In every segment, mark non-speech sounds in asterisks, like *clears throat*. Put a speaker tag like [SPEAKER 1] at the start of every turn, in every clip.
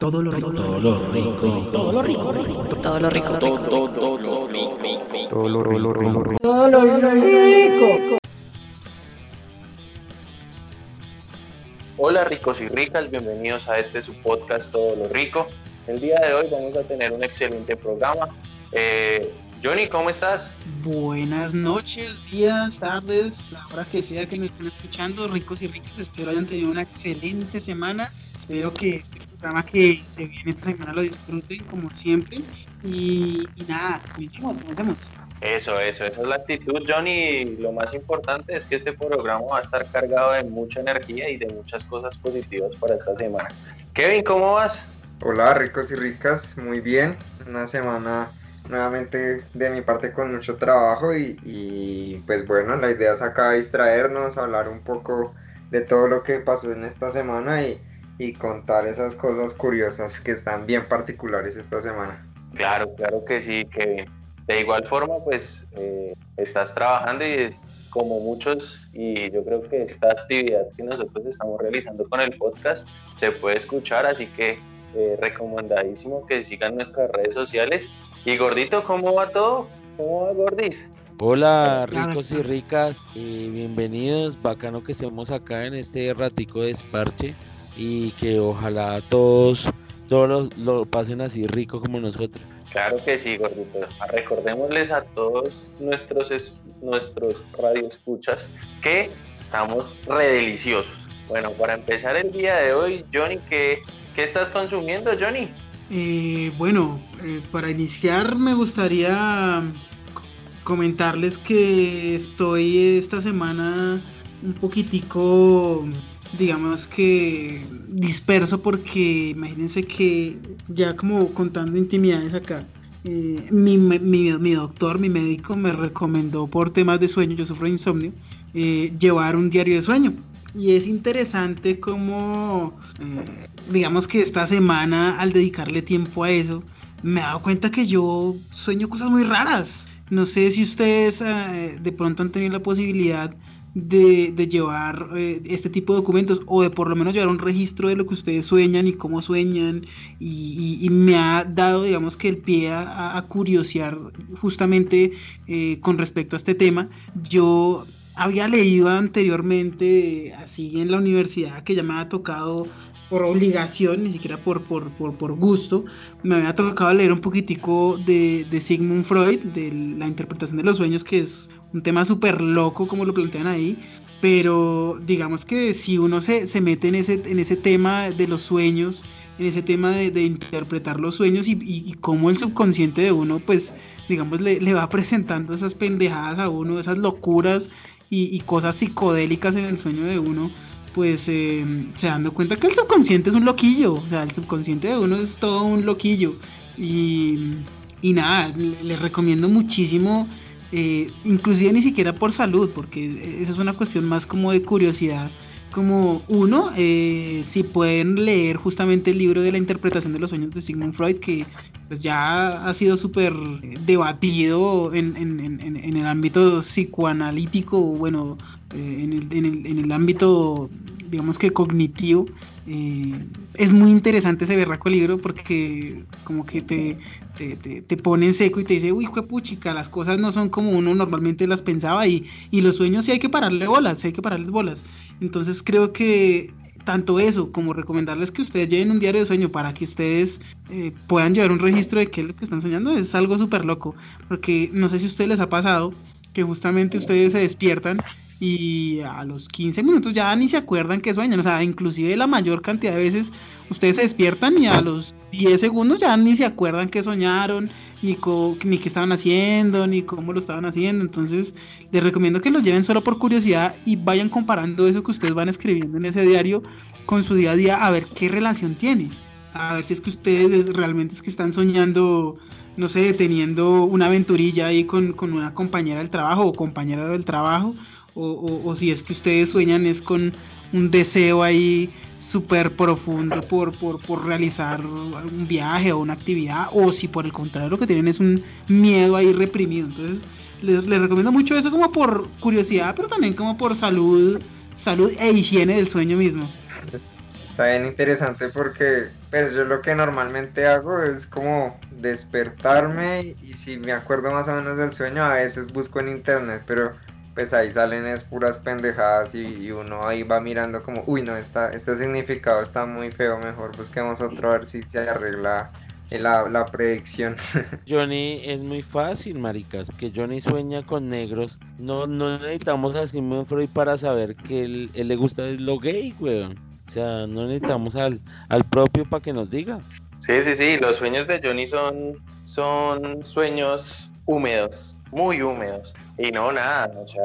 [SPEAKER 1] Todo lo rico.
[SPEAKER 2] Todo lo rico.
[SPEAKER 1] Todo lo rico.
[SPEAKER 3] Todo lo rico.
[SPEAKER 2] Todo, todo lo rico.
[SPEAKER 1] Todo lo rico.
[SPEAKER 4] Todo lo rico.
[SPEAKER 5] Hola ricos y ricas, bienvenidos a este su podcast Todo lo Rico. El día de hoy vamos a tener un excelente programa. Eh, Johnny, ¿cómo estás?
[SPEAKER 1] Buenas noches, días, tardes, la hora que sea que nos estén escuchando, ricos y ricas. Espero hayan tenido una excelente semana. Espero que este programa que se viene esta semana lo disfruten como siempre. Y, y nada, comencemos, comencemos.
[SPEAKER 5] Eso, eso, esa es la actitud, Johnny. Lo más importante es que este programa va a estar cargado de mucha energía y de muchas cosas positivas para esta semana. Kevin, ¿cómo vas?
[SPEAKER 6] Hola ricos y ricas, muy bien. Una semana nuevamente de mi parte con mucho trabajo y, y, pues bueno, la idea es acá distraernos, hablar un poco de todo lo que pasó en esta semana y, y contar esas cosas curiosas que están bien particulares esta semana.
[SPEAKER 5] Claro, claro que sí, Kevin. De igual forma, pues eh, estás trabajando y es como muchos, y yo creo que esta actividad que nosotros estamos realizando con el podcast se puede escuchar, así que eh, recomendadísimo que sigan nuestras redes sociales. Y Gordito, ¿cómo va todo? ¿Cómo va Gordis?
[SPEAKER 2] Hola ricos y ricas, y bienvenidos, bacano que estemos acá en este ratico de esparche y que ojalá todos, todos lo, lo pasen así rico como nosotros.
[SPEAKER 5] Claro que sí, gordito. Recordémosles a todos nuestros, es- nuestros radioescuchas que estamos redeliciosos. Bueno, para empezar el día de hoy, Johnny, ¿qué, qué estás consumiendo, Johnny?
[SPEAKER 1] Eh, bueno, eh, para iniciar me gustaría co- comentarles que estoy esta semana un poquitico, digamos que disperso porque imagínense que ya como contando intimidades acá, eh, mi, mi- mi doctor, mi médico me recomendó por temas de sueño, yo sufro de insomnio, eh, llevar un diario de sueño. Y es interesante como, eh, digamos que esta semana al dedicarle tiempo a eso, me he dado cuenta que yo sueño cosas muy raras. No sé si ustedes eh, de pronto han tenido la posibilidad de, de llevar eh, este tipo de documentos o de por lo menos llevar un registro de lo que ustedes sueñan y cómo sueñan y, y- y me ha dado digamos que el pie a, a curiosear justamente eh, con respecto a este tema. Yo había leído anteriormente, así en la universidad, que ya me había tocado por obligación, ni siquiera por, por, por, por gusto, me había tocado leer un poquitico de, de Sigmund Freud, de la interpretación de los sueños, que es un tema súper loco, como lo plantean ahí, pero digamos que si uno se, se mete en ese, en ese tema de los sueños, en ese tema de, de interpretar los sueños y, y, y cómo el subconsciente de uno, pues, digamos, le, le va *laughs* presentando esas pendejadas a uno, esas locuras y, y cosas psicodélicas en el sueño de uno, pues eh, se dando cuenta que el subconsciente es un loquillo, o sea, el subconsciente de uno es todo un loquillo. Y, y nada, le- les recomiendo muchísimo, eh, inclusive ni siquiera por salud, porque esa es una cuestión más como de curiosidad. Como uno, eh, si pueden leer justamente el libro de la interpretación de los sueños de Sigmund Freud, que pues ya ha sido súper debatido en, el ámbito psicoanalítico, bueno, eh, en, el, ámbito, digamos que cognitivo. eh, es muy interesante ese berraco libro porque como que te, te, te- te pone en seco y te dice, uy, puchica, las cosas no son como uno normalmente las pensaba y, y los sueños sí hay que pararle bolas, sí hay que pararles bolas. Entonces creo que tanto eso como recomendarles que ustedes lleven un diario de sueño para que ustedes eh, puedan llevar un registro de qué es lo que están soñando es algo súper loco. Porque no sé si a ustedes les ha pasado que justamente ustedes se despiertan y a los 15 minutos ya ni se acuerdan que sueñan. O sea, inclusive la mayor cantidad de veces ustedes se despiertan y a los 10 segundos ya ni se acuerdan que soñaron, ni, co- ni qué estaban haciendo, ni cómo lo estaban haciendo. Entonces, les recomiendo que los lleven solo por curiosidad y vayan comparando eso que ustedes van escribiendo en ese diario con su día a día a ver qué relación tiene. A ver si es que ustedes es- realmente es que están soñando, no sé, teniendo una aventurilla ahí con, con una compañera del trabajo o compañera del trabajo, o, o- o si es que ustedes sueñan es con un deseo ahí súper profundo por, por, por realizar un viaje o una actividad, o si por el contrario lo que tienen es un miedo ahí reprimido. Entonces, les, recomiendo mucho eso como por curiosidad, pero también como por salud, salud e higiene del sueño mismo.
[SPEAKER 6] Es- Está bien interesante porque Pues yo lo que normalmente hago es como despertarme y si me acuerdo más o menos del sueño, a veces busco en internet, pero pues ahí salen es puras pendejadas y, uno ahí va mirando como, uy, no, está, este significado está muy feo, mejor busquemos otro a ver si se arregla la, la predicción. *laughs*
[SPEAKER 2] Johnny es muy fácil, maricas, que Johnny sueña con negros. No, no necesitamos a Simon Freud para saber que él, le gusta es lo gay, weón. O sea, no necesitamos al, al propio para que nos diga.
[SPEAKER 5] Sí, sí, sí, los sueños de Johnny son, son sueños húmedos, muy húmedos. Y no, nada, o sea,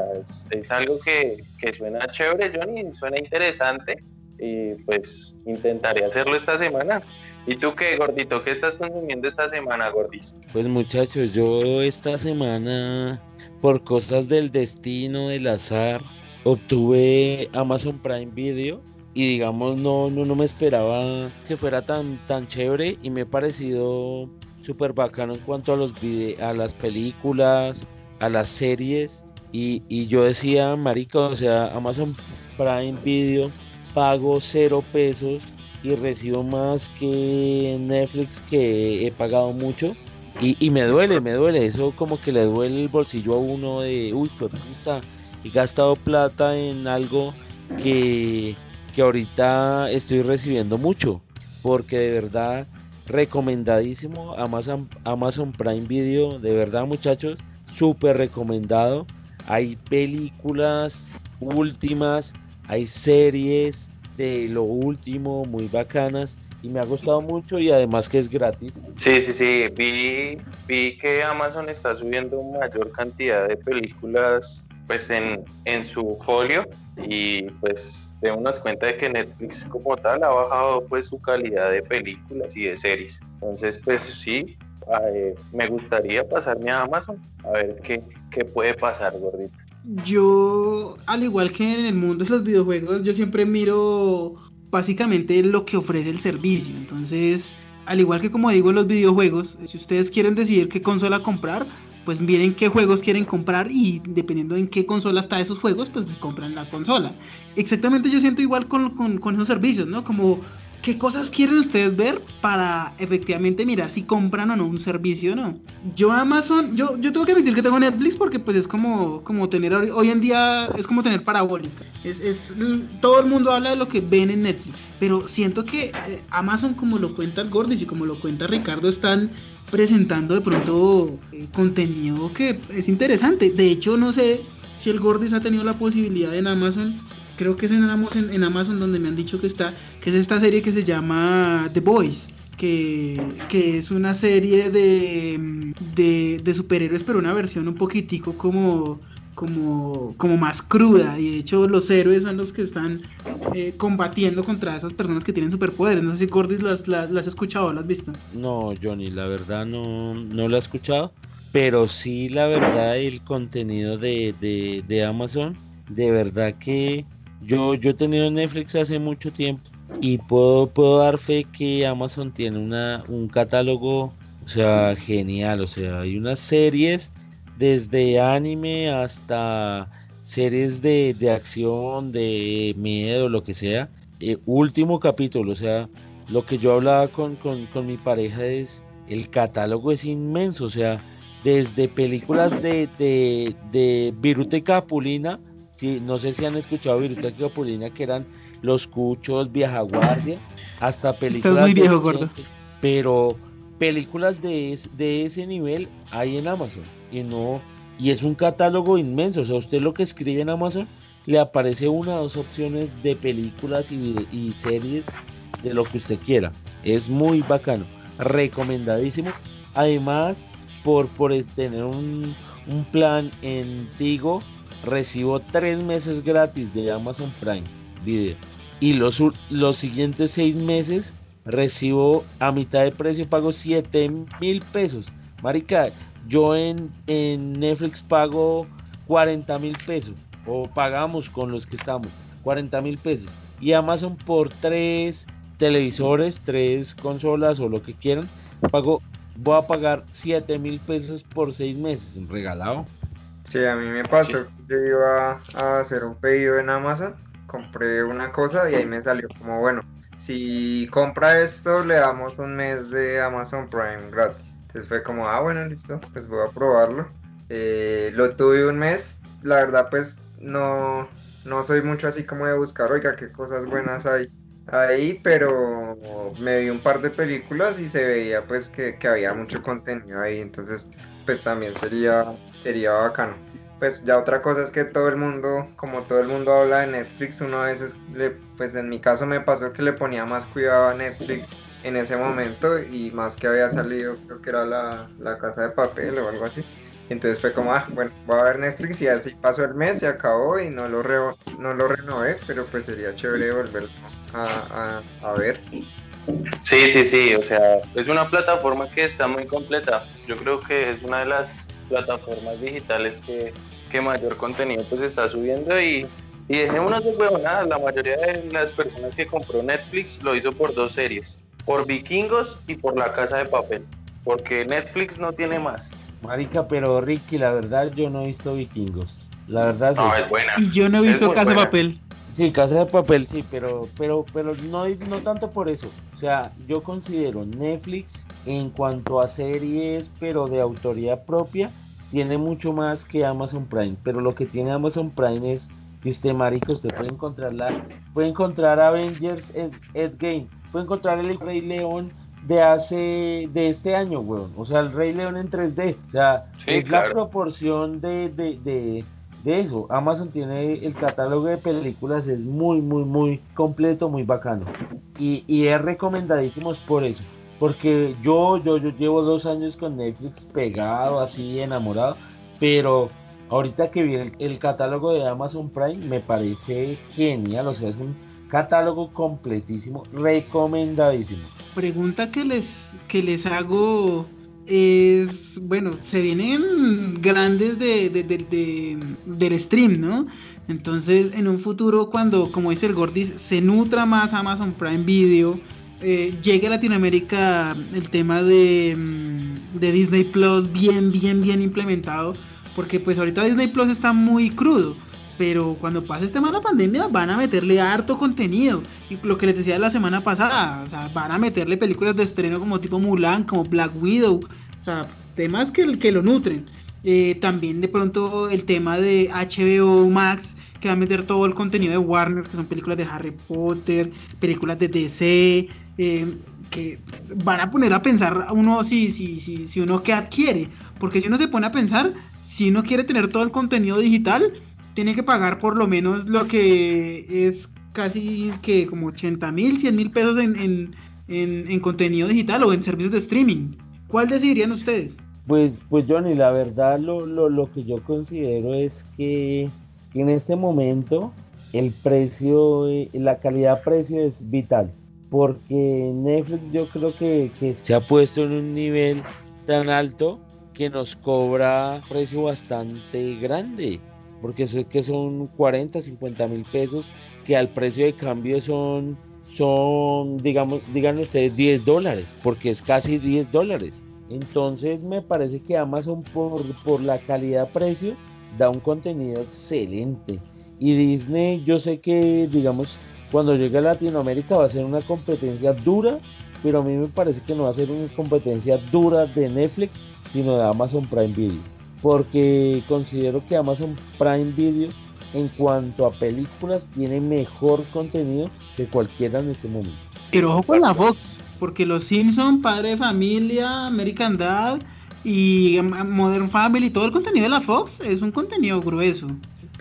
[SPEAKER 5] es, algo que, que, suena chévere, Johnny, suena interesante. Y pues intentaré hacerlo esta semana. ¿Y tú qué, gordito? ¿Qué estás consumiendo esta semana, gordis?
[SPEAKER 2] Pues muchachos, yo esta semana, por cosas del destino, del azar, obtuve Amazon Prime Video y digamos no, no, no me esperaba que fuera tan, tan chévere y me ha parecido súper bacano en cuanto a los a las películas, a las series. Y, y, yo decía, marica, o sea, Amazon Prime Video pago cero pesos y recibo más que Netflix que he pagado mucho. Y, y, me duele, me duele, eso como que le duele el bolsillo a uno de, uy, puta, he gastado plata en algo que, que ahorita estoy recibiendo mucho, porque de verdad recomendadísimo Amazon, Amazon Prime Video, de verdad muchachos, súper recomendado. Hay películas últimas, hay series, de lo último, muy bacanas y me ha gustado mucho y además que es gratis.
[SPEAKER 5] Sí, sí, sí, vi, vi que Amazon está subiendo mayor cantidad de películas pues en, en su folio y pues tenemos cuenta de que Netflix como tal ha bajado pues su calidad de películas y de series. Entonces pues sí, eh, me gustaría pasarme a Amazon a ver qué, qué puede pasar, gordito
[SPEAKER 1] yo, al igual que en el mundo de los videojuegos, yo siempre miro básicamente lo que ofrece el servicio. Entonces, al igual que como digo en los videojuegos, si ustedes quieren decidir qué consola comprar, pues miren qué juegos quieren comprar y dependiendo en qué consola está esos juegos, pues compran la consola. Exactamente yo siento igual con, con, con esos servicios, ¿no? Como ¿Qué cosas quieren ustedes ver para efectivamente mirar si compran o no un servicio o no? Yo Amazon, yo, yo tengo que admitir que tengo Netflix porque pues es como, como tener, hoy en día es como tener parabólica. Es, es, todo el mundo habla de lo que ven en Netflix, pero siento que eh, Amazon como lo cuenta el Gordis y como lo cuenta Ricardo están presentando de pronto eh, contenido que es interesante. De hecho no sé si el Gordis ha tenido la posibilidad en Amazon creo que es en Amazon, en Amazon donde me han dicho que está, que es esta serie que se llama The Boys. Que, que es una serie de, de, superhéroes, pero una versión un poquitico como, como, como más cruda. Y de hecho, los héroes son los que están eh, combatiendo contra esas personas que tienen superpoderes. No sé si Cordis las, las, has escuchado o las has visto.
[SPEAKER 2] No, Johnny, la verdad no, no la he escuchado. Pero sí, la verdad, el contenido de, de, de Amazon, de verdad que yo, yo he tenido Netflix hace mucho tiempo y puedo, puedo dar fe que Amazon tiene una, un catálogo, o sea, genial. O sea, hay unas series desde anime hasta series de, acción, de miedo, lo que sea. Eh, último capítulo, o sea, lo que yo hablaba con, mi pareja es, el catálogo es inmenso, o sea, desde películas de, de, de Virute Capulina Sí, no sé si han escuchado Viruta Capulina, que eran Los Cuchos, Vieja Guardia, hasta películas.
[SPEAKER 1] muy viejo, gordo.
[SPEAKER 2] Pero películas de, de ese nivel hay en Amazon. Y no, y es un catálogo inmenso. O sea, usted lo que escribe en Amazon le aparece una o dos opciones de películas y, y series de lo que usted quiera. Es muy bacano. Recomendadísimo. Además, por, por tener un, un plan en Tigo recibo tres meses gratis de Amazon Prime Video. Y los, los siguientes seis meses recibo a mitad de precio, pago 7 mil pesos. Marica, yo en, en Netflix pago 40 mil pesos. O pagamos con los que estamos 40 mil pesos. Y Amazon por tres televisores, tres consolas o lo que quieran, pago, voy a pagar 7 mil pesos por seis meses. Regalado.
[SPEAKER 6] Sí, a mí me pasó, yo iba a hacer un pedido en Amazon, compré una cosa y ahí me salió como, bueno, si compra esto, le damos un mes de Amazon Prime gratis. Entonces fue como, ah, bueno, listo, pues voy a probarlo. Eh, lo tuve un mes, la verdad, pues no, no soy mucho así como de buscar, oiga, qué cosas buenas hay ahí, pero me vi un par de películas y se veía pues que, que había mucho contenido ahí, entonces pues también sería, sería bacano pues ya otra cosa es que todo el mundo, como todo el mundo habla de Netflix, uno a veces, le, pues en mi caso me pasó que le ponía más cuidado a Netflix en ese momento y más que había salido, creo que era la, la casa de papel o algo así. Entonces fue como, ah, bueno, voy a ver Netflix y así pasó el mes, se acabó y no lo, no lo renové, pero pues sería chévere volver a, a, a ver.
[SPEAKER 5] Sí, sí, sí, o sea, es una plataforma que está muy completa. Yo creo que es una de las plataformas digitales que, que mayor contenido pues está subiendo y, y dejémonos de huevonadas, la mayoría de las personas que compró Netflix lo hizo por dos series, por Vikingos y por La Casa de Papel, porque Netflix no tiene más.
[SPEAKER 2] Marica, pero Ricky, la verdad yo no he visto Vikingos. La verdad sí.
[SPEAKER 5] No, es buena.
[SPEAKER 1] Y yo no he visto Casa de Papel.
[SPEAKER 2] Sí, Casa de Papel sí, pero, pero, pero no, no tanto por eso. O sea, yo considero Netflix en cuanto a series, pero de autoría propia, tiene mucho más que Amazon Prime. Pero lo que tiene Amazon Prime es que usted, marico, usted puede encontrarla, puede encontrar Avengers Endgame, puede encontrar el Rey León de hace, de este año, weón. O sea, el Rey León en 3D. O sea, es la proporción de, de, de de eso. Amazon tiene el catálogo de películas, es muy, muy, muy completo, muy bacano. Y, y es recomendadísimo por eso. Porque yo, yo, yo llevo dos años con Netflix pegado, así enamorado. Pero ahorita que vi el, catálogo de Amazon Prime, me parece genial. O sea, es un catálogo completísimo, recomendadísimo.
[SPEAKER 1] Pregunta que les, que les hago es, bueno, se vienen grandes de, del stream, ¿no? Entonces, en un futuro, cuando, como dice el Gordis, se nutra más Amazon Prime Video, eh, llegue a Latinoamérica el tema de, mm, de Disney Plus bien, bien, bien implementado, porque pues ahorita Disney Plus está muy crudo. Pero cuando pase este tema de la pandemia van a meterle harto contenido. Y lo que les decía la semana pasada, o sea, van a meterle películas de estreno como tipo Mulan, como Black Widow. O sea, temas que, que lo nutren. Eh, también de pronto el tema de HBO Max, que va a meter todo el contenido de Warner, que son películas de Harry Potter, películas de DC, eh, que van a poner a pensar a uno si, si, si, si uno qué adquiere. Porque si uno se pone a pensar, si uno quiere tener todo el contenido digital, tiene que pagar por lo menos lo que es casi que como 80 mil, 100 mil pesos en, contenido digital o en servicios de streaming. ¿Cuál decidirían ustedes?
[SPEAKER 2] Pues, pues Johnny, la verdad lo, lo, que yo considero es que, en este momento el precio, eh, la calidad-precio es vital. Porque Netflix yo creo que se ha puesto en un nivel tan alto que nos cobra precio bastante grande porque sé que son 40, 50 mil pesos, que al precio de cambio son, son digamos, digan ustedes 10 dólares, porque es casi 10 dólares. Entonces me parece que Amazon por, por la calidad-precio da un contenido excelente. Y Disney, yo sé que, digamos, cuando llegue a Latinoamérica va a ser una competencia dura, pero a mí me parece que no va a ser una competencia dura de Netflix, sino de Amazon Prime Video porque considero que Amazon Prime Video en cuanto a películas tiene mejor contenido que cualquiera en este momento.
[SPEAKER 1] Pero ojo con la Fox, porque Los Simpsons, Padre de Familia, American Dad y Modern Family, todo el contenido de la Fox es un contenido grueso.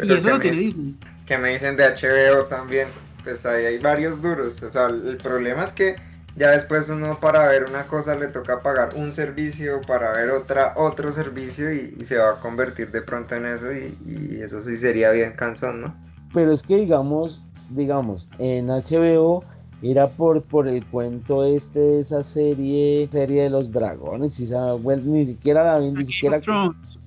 [SPEAKER 1] y eso lo tiene Disney.
[SPEAKER 6] Que me dicen de HBO también, pues ahí hay varios duros. O sea, el problema es que ya después uno para ver una cosa le toca pagar un servicio para ver otra otro servicio y, se va a convertir de pronto en eso y, eso sí sería bien cansón, ¿no?
[SPEAKER 2] Pero es que digamos, digamos, en HBO era por, por el cuento este de esa serie, serie de los dragones, y esa, ni siquiera la ni siquiera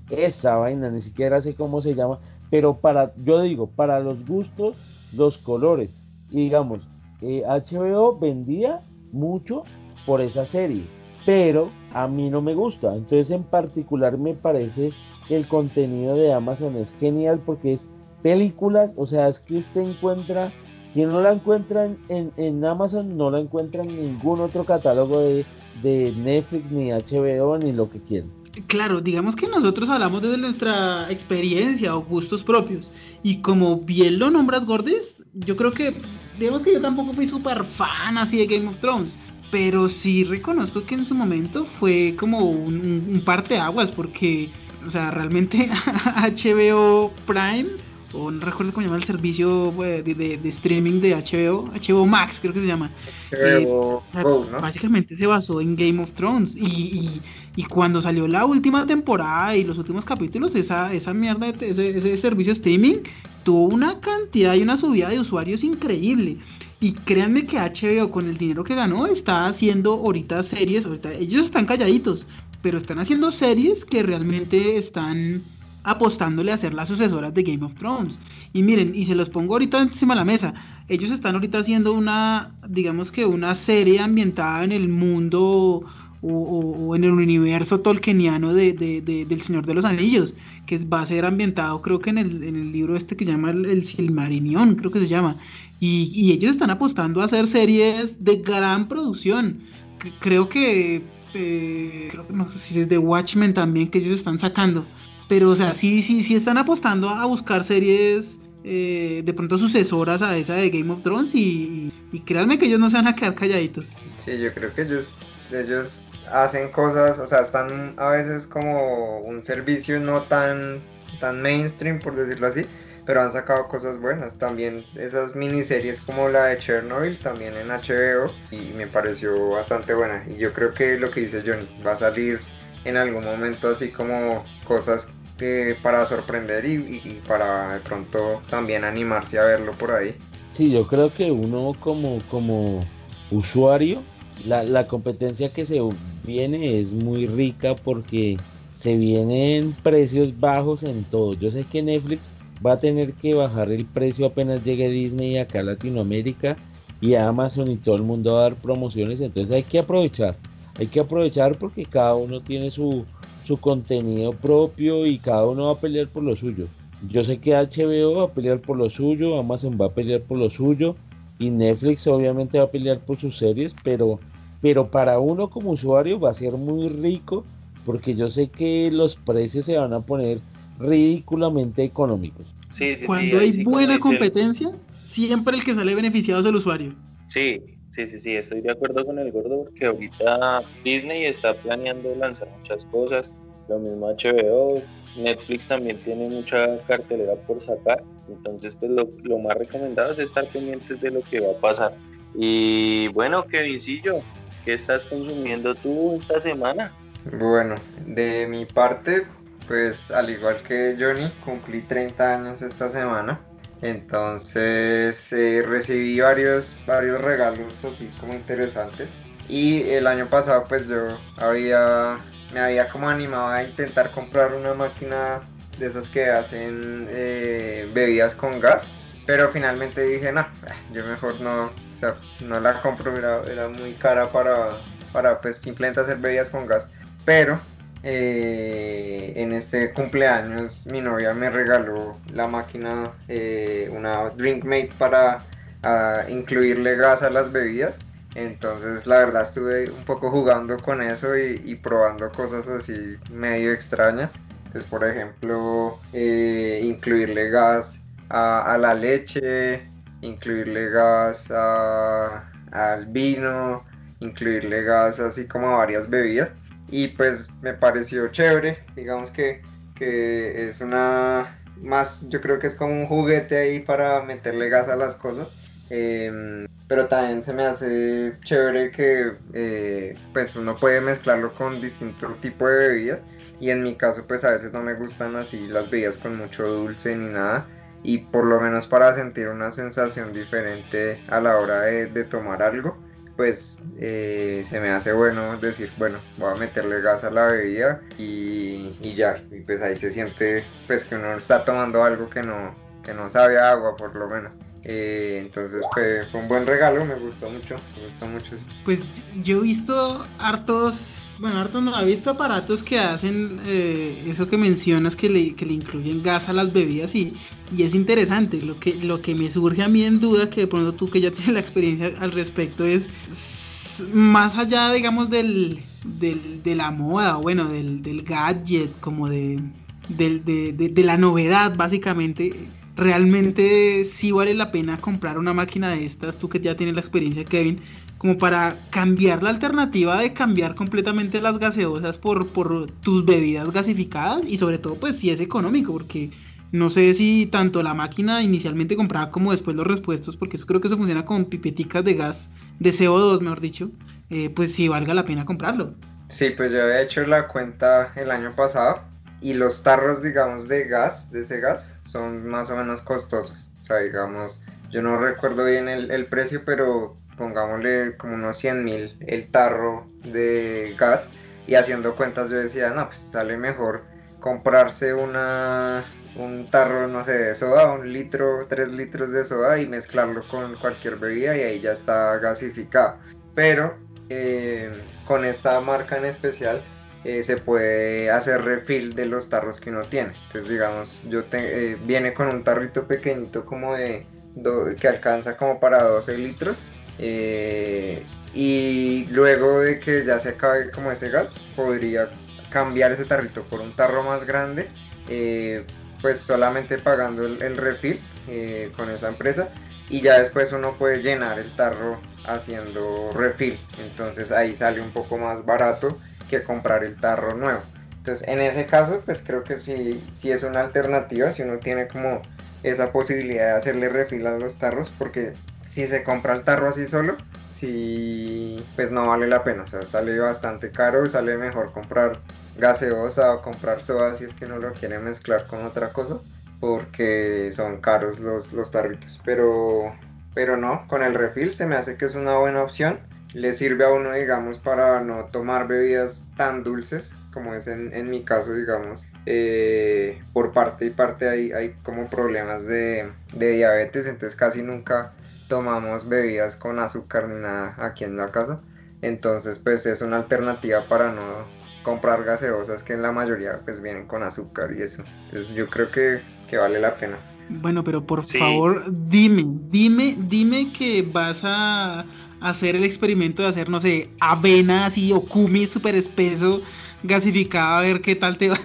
[SPEAKER 2] esa vaina, ni siquiera sé cómo se llama, pero para, yo digo, para los gustos, los colores, y digamos, HBO eh, vendía mucho por esa serie, pero a mí no me gusta. Entonces en particular me parece que el contenido de Amazon es genial porque es películas, o sea, es que usted encuentra Si no la encuentran en, en Amazon, no la encuentran en ningún otro catálogo de, de Netflix, ni HBO, ni lo que quieran.
[SPEAKER 1] Claro, digamos que nosotros hablamos desde nuestra experiencia o gustos propios. Y como bien lo nombras, Gordis, yo creo que, digamos que yo tampoco fui súper fan así de Game of Thrones. Pero sí reconozco que en su momento fue como un, un, aguas porque, o sea, realmente *laughs* HBO Prime o no recuerdo cómo se llama el servicio de, de, streaming de HBO, HBO Max creo que se llama. HBO eh, ¿no? Básicamente se basó en Game of Thrones y, y, cuando salió la última temporada y los últimos capítulos, esa, esa mierda, ese, ese servicio streaming tuvo una cantidad y una subida de usuarios increíble. Y créanme que HBO con el dinero que ganó está haciendo ahorita series, ahorita ellos están calladitos, pero están haciendo series que realmente están apostándole a ser las sucesoras de Game of Thrones. Y miren, y se los pongo ahorita encima de la mesa. Ellos están ahorita haciendo una, digamos que una serie ambientada en el mundo o, en el universo tolkieniano de, del Señor de los Anillos, que va a ser ambientado creo que en el, libro este que llama el, Silmarillion, creo que se llama. Y, ellos están apostando a hacer series de gran producción. creo que, eh, creo que no sé si es de Watchmen también que ellos están sacando. Pero, o sea, sí, sí, sí están apostando a buscar series eh, de pronto sucesoras a esa de Game of Thrones y, créanme que ellos no se van a quedar calladitos.
[SPEAKER 6] Sí, yo creo que ellos, ellos hacen cosas, o sea, están a veces como un servicio no tan, tan mainstream, por decirlo así, pero han sacado cosas buenas. También esas miniseries como la de Chernobyl, también en HBO, y me pareció bastante buena. Y yo creo que lo que dice Johnny, va a salir en algún momento así como cosas para sorprender y, para de pronto también animarse a verlo por ahí.
[SPEAKER 2] Sí, yo creo que uno como, como usuario, la, la competencia que se viene es muy rica porque se vienen precios bajos en todo. Yo sé que Netflix va a tener que bajar el precio apenas llegue Disney acá a Latinoamérica y Amazon y todo el mundo a dar promociones, entonces hay que aprovechar. Hay que aprovechar porque cada uno tiene su, su contenido propio y cada uno va a pelear por lo suyo. Yo sé que HBO va a pelear por lo suyo, Amazon va a pelear por lo suyo y Netflix obviamente va a pelear por sus series, pero, pero para uno como usuario va a ser muy rico porque yo sé que los precios se van a poner ridículamente económicos.
[SPEAKER 1] Sí, sí, Cuando hay buena competencia, siempre el que sale beneficiado es el usuario.
[SPEAKER 5] Sí, Sí, sí, sí, estoy de acuerdo con el gordo porque ahorita Disney está planeando lanzar muchas cosas, lo mismo HBO, Netflix también tiene mucha cartelera por sacar, entonces pues lo, más recomendado es estar pendientes de lo que va a pasar. Y bueno, Kevincillo, ¿qué estás consumiendo tú esta semana?
[SPEAKER 6] Bueno, de mi parte, pues al igual que Johnny, cumplí 30 años esta semana. Entonces eh, recibí varios, varios regalos así como interesantes. Y el año pasado pues yo había, me había como animado a intentar comprar una máquina de esas que hacen eh, bebidas con gas. Pero finalmente dije, no, yo mejor no, o sea, no la compro, era, era muy cara para, para pues simplemente hacer bebidas con gas. Pero eh, en este cumpleaños mi novia me regaló la máquina, eh, una DrinkMate para incluirle gas a las bebidas. Entonces la verdad estuve un poco jugando con eso y, probando cosas así medio extrañas. Entonces por ejemplo eh, incluirle gas a, la leche, incluirle gas al vino, incluirle gas así como a varias bebidas y pues me pareció chévere, digamos que, es una más, yo creo que es como un juguete ahí para meterle gas a las cosas. Em, pero también se me hace chévere que eh, pues uno puede mezclarlo con distinto tipo de bebidas y en mi caso pues a veces no me gustan así las bebidas con mucho dulce ni nada y por lo menos para sentir una sensación diferente a la hora de tomar algo pues eh, se me hace bueno decir, bueno, voy a meterle gas a la bebida y, ya, y pues ahí se siente pues que uno está tomando algo que no, que no sabe agua por lo menos. Eh, entonces fue, un buen regalo, me gustó mucho, me gustó mucho.
[SPEAKER 1] Pues yo he visto hartos Bueno, harto no, he visto aparatos que hacen eh, eso que mencionas, que le, que le incluyen gas a las bebidas y, y, es interesante. Lo que, lo que me surge a mí en duda, que de pronto tú que ya *laughs* tienes la experiencia al respecto, es más allá, digamos, del, del de la moda, bueno, del, del gadget, como de, de, de, de, la novedad, básicamente. Realmente sí vale la pena comprar una máquina de estas, tú que ya tienes la experiencia, Kevin, como para cambiar la alternativa de cambiar completamente las gaseosas por, por tus bebidas gasificadas y sobre todo pues si es económico porque no sé si tanto la máquina inicialmente comprada como después los repuestos porque eso creo que eso funciona con pipeticas de gas de CO2 mejor dicho eh, pues si valga la pena comprarlo.
[SPEAKER 6] Sí pues yo había hecho la cuenta el año pasado y los tarros digamos de gas de ese gas son más o menos costosos. O sea digamos yo no recuerdo bien el precio pero pongámosle como unos 100 mil el tarro de gas y haciendo cuentas yo decía, no, pues sale mejor comprarse una un tarro, no sé, de soda, un litro, tres litros de soda y mezclarlo con cualquier bebida y ahí ya está gasificado. Pero eh, con esta marca en especial eh, se puede hacer refill de los tarros que uno tiene. Entonces, digamos, yo te, eh, viene con un tarrito pequeñito como de que alcanza como para 12 litros eh, y luego de que ya se acabe como ese gas, podría cambiar ese tarrito por un tarro más grande, eh, pues solamente pagando el, refill eh, con esa empresa y ya después uno puede llenar el tarro haciendo refill. Entonces ahí sale un poco más barato que comprar el tarro nuevo. Entonces en ese caso pues creo que sí, sí es una alternativa si uno tiene como esa posibilidad de hacerle refill a los tarros porque si se compra el tarro así solo, si pues no vale la pena, o sea, sale bastante caro y sale mejor comprar gaseosa o comprar soda si es que no lo quiere mezclar con otra cosa, porque son caros los, los tarritos, pero, pero no, con el refill se me hace que es una buena opción, le sirve a uno, digamos, para no tomar bebidas tan dulces, como es en, en mi caso, digamos, eh, por parte y parte hay, hay como problemas de, de diabetes, entonces casi nunca tomamos bebidas con azúcar ni nada aquí en la casa. Entonces, pues es una alternativa para no comprar gaseosas que en la mayoría pues vienen con azúcar y eso. Entonces yo creo que, que vale la pena.
[SPEAKER 1] Bueno, pero por favor, dime, dime, dime que vas a hacer el experimento de hacer, no sé, avena así o kumi súper espeso, gasificado, a ver qué tal te va.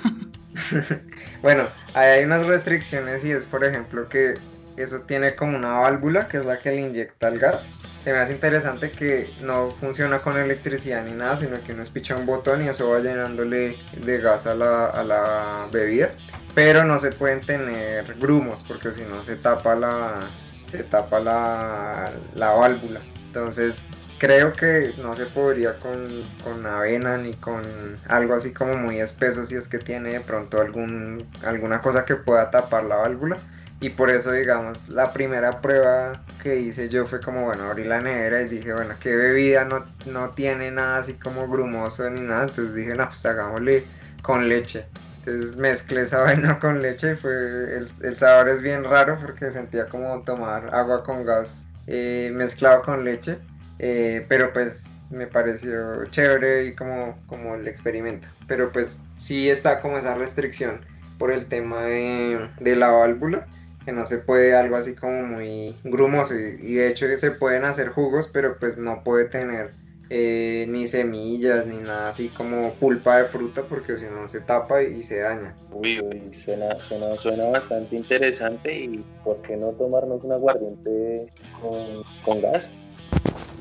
[SPEAKER 1] *laughs*
[SPEAKER 6] bueno, hay unas restricciones y es, por ejemplo, que eso tiene como una válvula que es la que le inyecta el gas. Se me hace interesante que no funciona con electricidad ni nada, sino que uno espicha un botón y eso va llenándole de gas a la, a la bebida. Pero no se pueden tener grumos porque si no se tapa la, se tapa la, la válvula. Entonces creo que no se podría con, con, avena ni con algo así como muy espeso si es que tiene de pronto algún, alguna cosa que pueda tapar la válvula. Y por eso, digamos, la primera prueba que hice yo fue como, bueno, abrí la nevera y dije, bueno, ¿qué bebida no, no tiene nada así como grumoso ni nada? Entonces dije, no, pues hagámosle con leche. Entonces mezclé esa *laughs* vaina con leche y fue, el, el sabor es bien raro porque sentía como tomar agua con gas eh, mezclado con leche. Eh, pero pues me pareció chévere y como, como el experimento. Pero pues sí está como esa restricción por el tema de, de la válvula que no se puede algo así como muy grumoso y, de hecho se pueden hacer jugos pero pues no puede tener eh, ni semillas ni nada así como pulpa de fruta porque si no se tapa y, se daña.
[SPEAKER 5] Uy, uy, suena, suena, suena bastante interesante y ¿por qué no tomarnos un aguardiente con, con gas?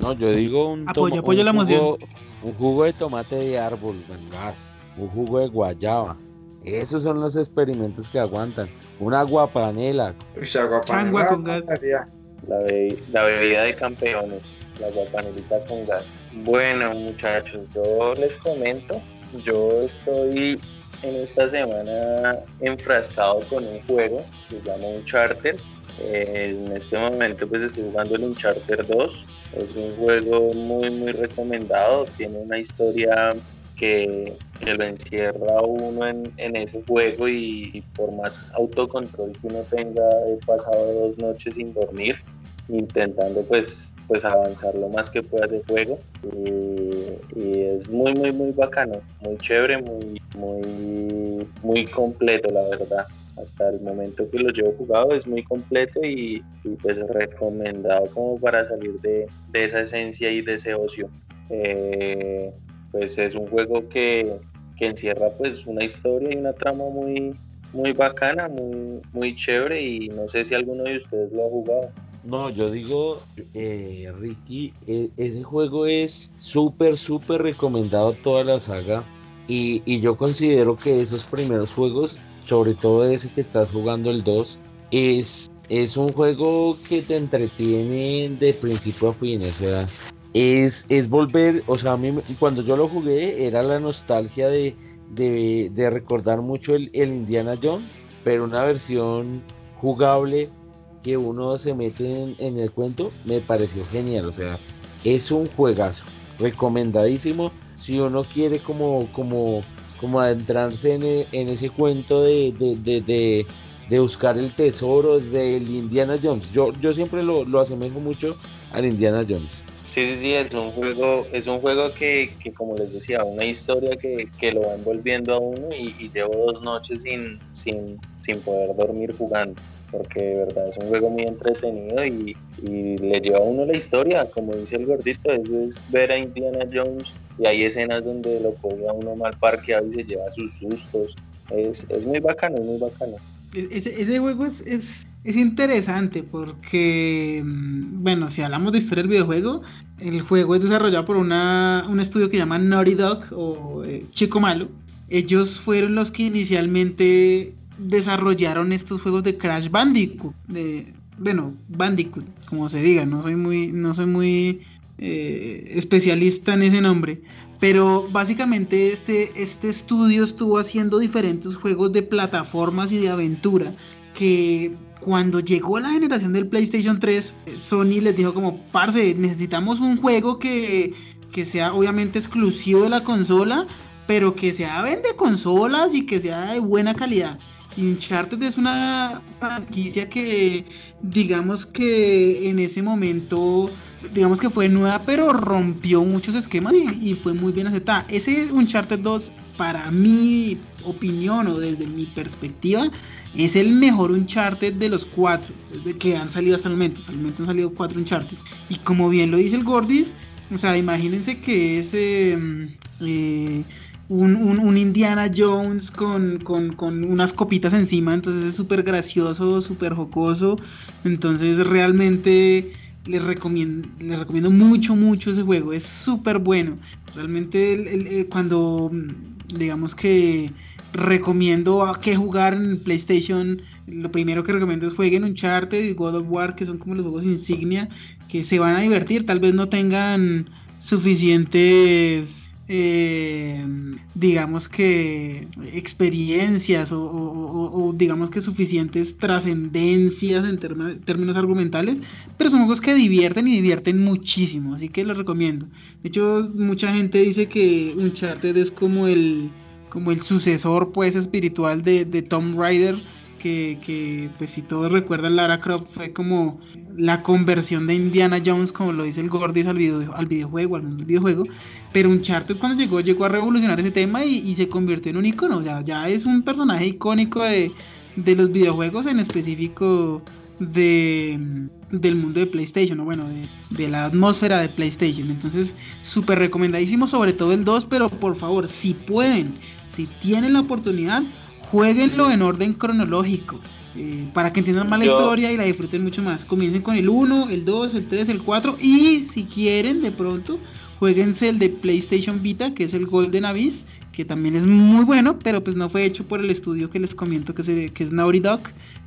[SPEAKER 2] No, yo digo un,
[SPEAKER 1] apoyo, apoyo la
[SPEAKER 2] jugo, un jugo de tomate de árbol con gas, un jugo de guayaba. Esos son los experimentos que aguantan. Una guapanela.
[SPEAKER 1] Changua con gas.
[SPEAKER 5] La, la, bebida de campeones, la guapanelita con gas. Bueno, muchachos, yo les comento, yo estoy en esta semana enfrascado con un juego, se llama Uncharted. Eh, en este momento pues estoy jugando el Uncharted 2. Es un juego muy muy recomendado, tiene una historia que, lo encierra uno en, en ese juego y, por más autocontrol que uno tenga, he pasado dos noches sin dormir intentando pues pues avanzar lo más que pueda ese juego y, y, es muy, muy, muy bacano, muy chévere, muy, muy, muy completo, la verdad. Hasta el momento que lo llevo jugado es muy completo y, pues recomendado como para salir de, esa esencia y de ese ocio. Eh, pues es un juego que, que, encierra pues una historia y una trama muy, muy bacana, muy, muy chévere y no sé si alguno de ustedes lo ha jugado.
[SPEAKER 2] No, yo digo, eh, Ricky, e, ese juego es súper, súper recomendado toda la saga. Y, yo considero que esos primeros juegos, sobre todo ese que estás jugando el 2, es, es un juego que te entretiene de principio a fin. O sea, es, es volver, o sea, a mí cuando yo lo jugué era la nostalgia de, de, recordar mucho el, el Indiana Jones, pero una versión jugable que uno se mete en, el cuento me pareció genial. O sea, es un juegazo. Recomendadísimo. Si uno quiere como, como, como adentrarse en, e, ese cuento de, de, buscar el tesoro del Indiana Jones. Yo, yo siempre lo, lo asemejo mucho al Indiana Jones.
[SPEAKER 5] Sí, sí, sí, es un juego, es un juego que, como les decía, una historia que, lo va envolviendo a uno y, y, llevo dos noches sin, sin, sin poder dormir jugando porque de verdad es un juego muy entretenido y, le lleva a uno la historia, como dice el gordito, es ver a Indiana Jones y hay escenas donde lo coge a uno mal parqueado y se lleva sus sustos, es, muy bacano, es muy bacano.
[SPEAKER 1] E-, ese, juego es, es, interesante porque, mm, bueno, si hablamos de historia del videojuego, el juego es desarrollado por una, un estudio que se llama Naughty Dog o eh, Chico Malo. Ellos fueron los que inicialmente desarrollaron estos juegos de Crash Bandicoot, de, bueno, Bandicoot, como se diga, no soy muy, no soy muy eh, especialista en ese nombre, pero básicamente este, este estudio estuvo haciendo diferentes juegos de plataformas y de aventura que cuando llegó la generación del PlayStation 3, Sony les dijo como, parce, necesitamos un juego que, que sea obviamente exclusivo de la consola, pero que sea vende consolas y que sea de buena calidad. Uncharted es una franquicia que digamos que en ese momento digamos que fue nueva pero rompió muchos esquemas y, fue muy bien aceptada. Ese Uncharted 2 para mi opinión o desde mi perspectiva es el mejor Uncharted de los cuatro que han salido hasta el momento. Hasta el momento han salido cuatro Uncharted. Y como bien lo dice el Gordis, o sea, imagínense que es... Em, eh, un, Indiana Jones con, unas copitas encima, entonces es súper gracioso, súper jocoso, entonces realmente les recomiendo, les recomiendo mucho, mucho ese juego, es súper bueno, realmente cuando digamos que recomiendo a qué jugar en PlayStation, lo primero que recomiendo es jueguen Uncharted y God of War, que son como los juegos insignia, que se van a divertir, tal vez no tengan suficientes eh, digamos que experiencias o, digamos que suficientes trascendencias en términos argumentales, pero son juegos que divierten y divierten muchísimo, así que los recomiendo. De hecho, mucha gente dice que Uncharted es como el, como el sucesor pues espiritual de, de Tomb Raider que, pues si todos recuerdan, Lara Croft fue como la conversión de Indiana Jones, como lo dice el Gordis al, video, al videojuego, al mundo del videojuego. Pero Uncharted cuando llegó, llegó a revolucionar ese tema y, se convirtió en un icono. Ya, ya es un personaje icónico de, los videojuegos, en específico de, del mundo de PlayStation, o bueno, de, de, la atmósfera de PlayStation. Entonces, súper recomendadísimo, sobre todo el 2, pero por favor, si pueden, si tienen la oportunidad, jueguenlo en orden cronológico. Eh, para que entiendan más la historia y la disfruten mucho más. Comiencen con el 1, el 2, el 3, el 4 y si quieren de pronto, jueguense el de PlayStation Vita, que es el Golden Abyss, que también es muy bueno, pero pues no fue hecho por el estudio que les comento que, se, que es Naughty Dog.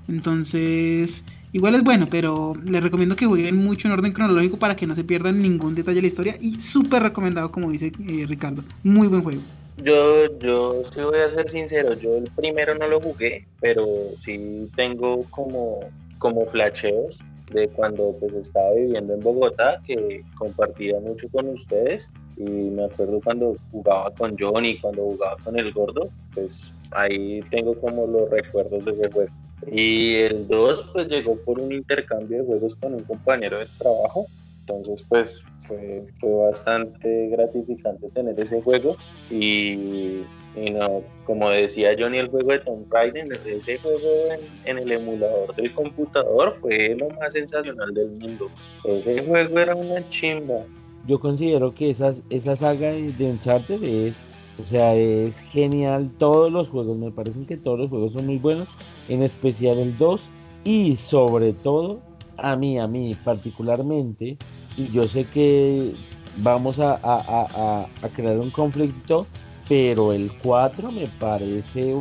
[SPEAKER 1] Entonces, igual es bueno, pero les recomiendo que jueguen mucho en orden cronológico para que no se pierdan ningún detalle de la historia y súper recomendado como dice eh, Ricardo. Muy buen juego.
[SPEAKER 5] Yo, yo sí voy a ser sincero, yo el primero no lo jugué, pero sí tengo como, como flasheos de cuando pues estaba viviendo en Bogotá, que compartía mucho con ustedes y me acuerdo cuando jugaba con Johnny, cuando jugaba con el gordo, pues ahí tengo como los recuerdos de ese juego. Y el 2 pues llegó por un intercambio de juegos con un compañero de trabajo Entonces, pues fue, fue bastante gratificante tener ese juego y, no, como decía Johnny, el juego de Tomb Raider, ese juego en, el emulador del computador fue lo más sensacional del mundo. Ese juego era una chimba.
[SPEAKER 2] Yo considero que esas, esa saga de Uncharted es, o sea, es genial. Todos los juegos, me parecen que todos los juegos son muy buenos, en especial el 2 y sobre todo a mí, a mí particularmente, y yo sé que vamos a, crear un conflicto, pero el 4 me parece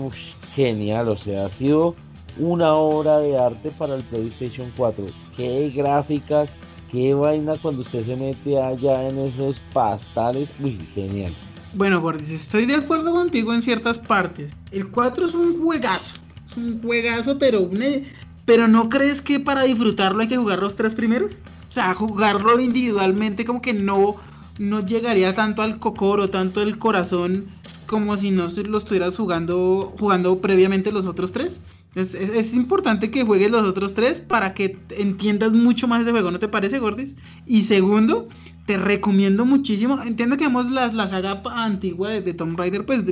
[SPEAKER 2] genial, o sea, ha sido una obra de arte para el PlayStation 4. Qué gráficas, qué vaina cuando usted se mete allá en esos pastales, uy, genial.
[SPEAKER 1] Bueno, Gordis, estoy de acuerdo contigo en ciertas partes. El 4 es un juegazo, es un juegazo, pero pero ¿no crees que para disfrutarlo hay que jugar los tres primeros? O sea, jugarlo individualmente como que no, no llegaría tanto al cocoro, tanto el corazón, como si no lo estuvieras jugando, jugando previamente los otros tres. Es, es, importante que juegues los otros tres para que entiendas mucho más ese juego, ¿no te parece, Gordis? Y segundo, te recomiendo muchísimo. Entiendo que vemos la, la saga antigua de, Tomb Raider, pues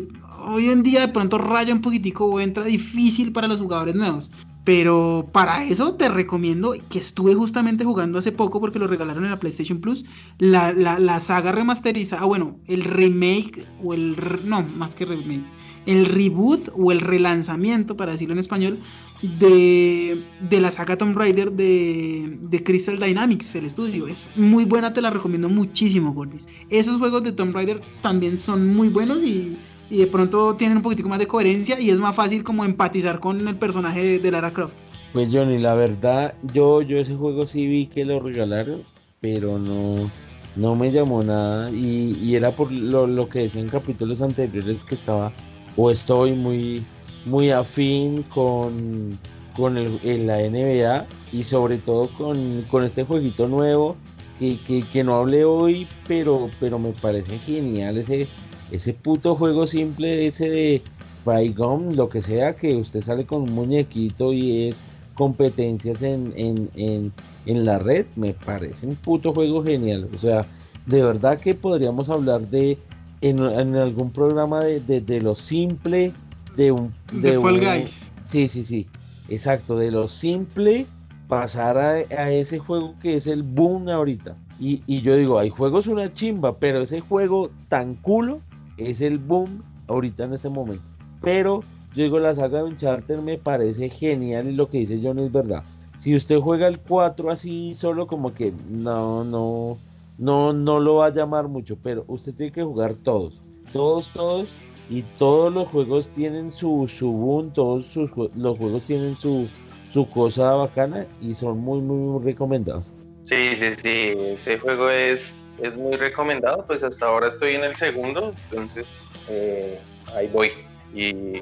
[SPEAKER 1] hoy en día de pronto raya un poquitico o entra difícil para los jugadores nuevos. Pero para eso te recomiendo que estuve justamente jugando hace poco porque lo regalaron en la PlayStation Plus. La, la, saga remasterizada, ah, bueno, el remake o el. No, más que remake. El reboot o el relanzamiento, para decirlo en español, de, de la saga Tomb Raider de, de, Crystal Dynamics, el estudio. Es muy buena, te la recomiendo muchísimo, Gordis. Esos juegos de Tomb Raider también son muy buenos y y de pronto tienen un poquitico más de coherencia y es más fácil como empatizar con el personaje de Lara Croft.
[SPEAKER 2] Pues Johnny, la verdad, yo, yo ese juego sí vi que lo regalaron, pero no, no me llamó nada y, era por lo, que decía en capítulos anteriores que estaba o estoy muy, muy afín con, con el, la NBA y sobre todo con, este jueguito nuevo que, que, no hablé hoy, pero, pero me parece genial ese, ese puto juego simple ese de Bygone, lo que sea, que usted sale con un muñequito y es competencias en, en, la red, me parece un puto juego genial. O sea, de verdad que podríamos hablar de en, algún programa de, lo simple de un...
[SPEAKER 1] De, Fall Guys.
[SPEAKER 2] Sí, sí, sí. Exacto, de lo simple pasar a, a, ese juego que es el boom ahorita. Y, y yo digo, hay juegos una chimba, pero ese juego tan culo es el boom ahorita en este momento. Pero yo digo, la saga de Uncharted me parece genial y lo que dice John es verdad. Si usted juega el 4 así solo como que no, no, no, no lo va a llamar mucho, pero usted tiene que jugar todos, todos, todos y todos los juegos tienen su, su boom, todos sus, los juegos tienen su, su cosa bacana y son muy, muy, recomendados.
[SPEAKER 5] Sí, sí, sí, ese juego es, es muy recomendado, pues hasta ahora estoy en el segundo, entonces eh, ahí voy y,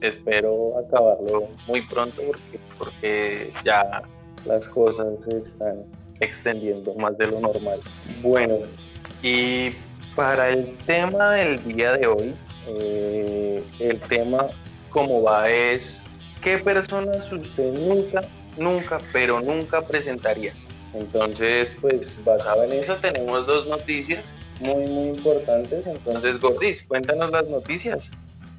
[SPEAKER 5] espero acabarlo muy pronto porque, porque ya las cosas se están extendiendo más de lo normal. Bueno, y para el tema del día de hoy, eh, el tema como va es, ¿qué personas usted nunca, nunca, pero nunca presentaría? Entonces, pues basado en eso tenemos dos noticias muy, muy importantes. Entonces, Gordis, cuéntanos las noticias.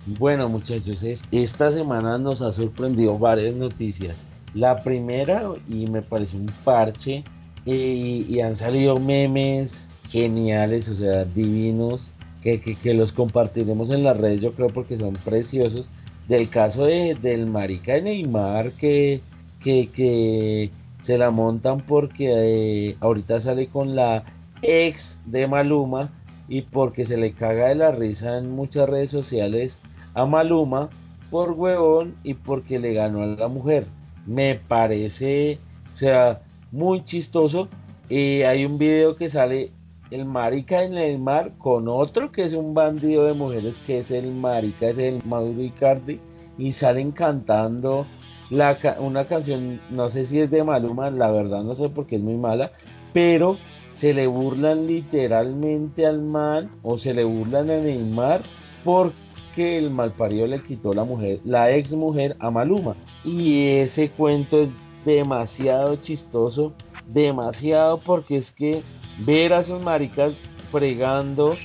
[SPEAKER 2] Bueno, muchachos, esta semana nos ha sorprendido varias noticias. La primera, y me parece un parche, eh, y, han salido memes geniales, o sea, divinos, que, que, los compartiremos en las redes, yo creo, porque son preciosos. Del caso de, del marica de Neymar, que, que, que se la montan porque eh, ahorita sale con la ex de Maluma y porque se le caga de la risa en muchas redes sociales a Maluma por huevón y porque le ganó a la mujer. Me parece, o sea, muy chistoso. Y hay un video que sale el marica en el mar con otro que es un bandido de mujeres que es el marica, es el Mauro Icardi y salen cantando una canción, no sé si es de Maluma, la verdad no sé porque es muy mala, pero se le burlan literalmente al man o se le burlan a Neymar porque el malparido le quitó la mujer, la ex mujer a Maluma. Y ese cuento es demasiado chistoso demasiado porque es que ver a esos maricas fregando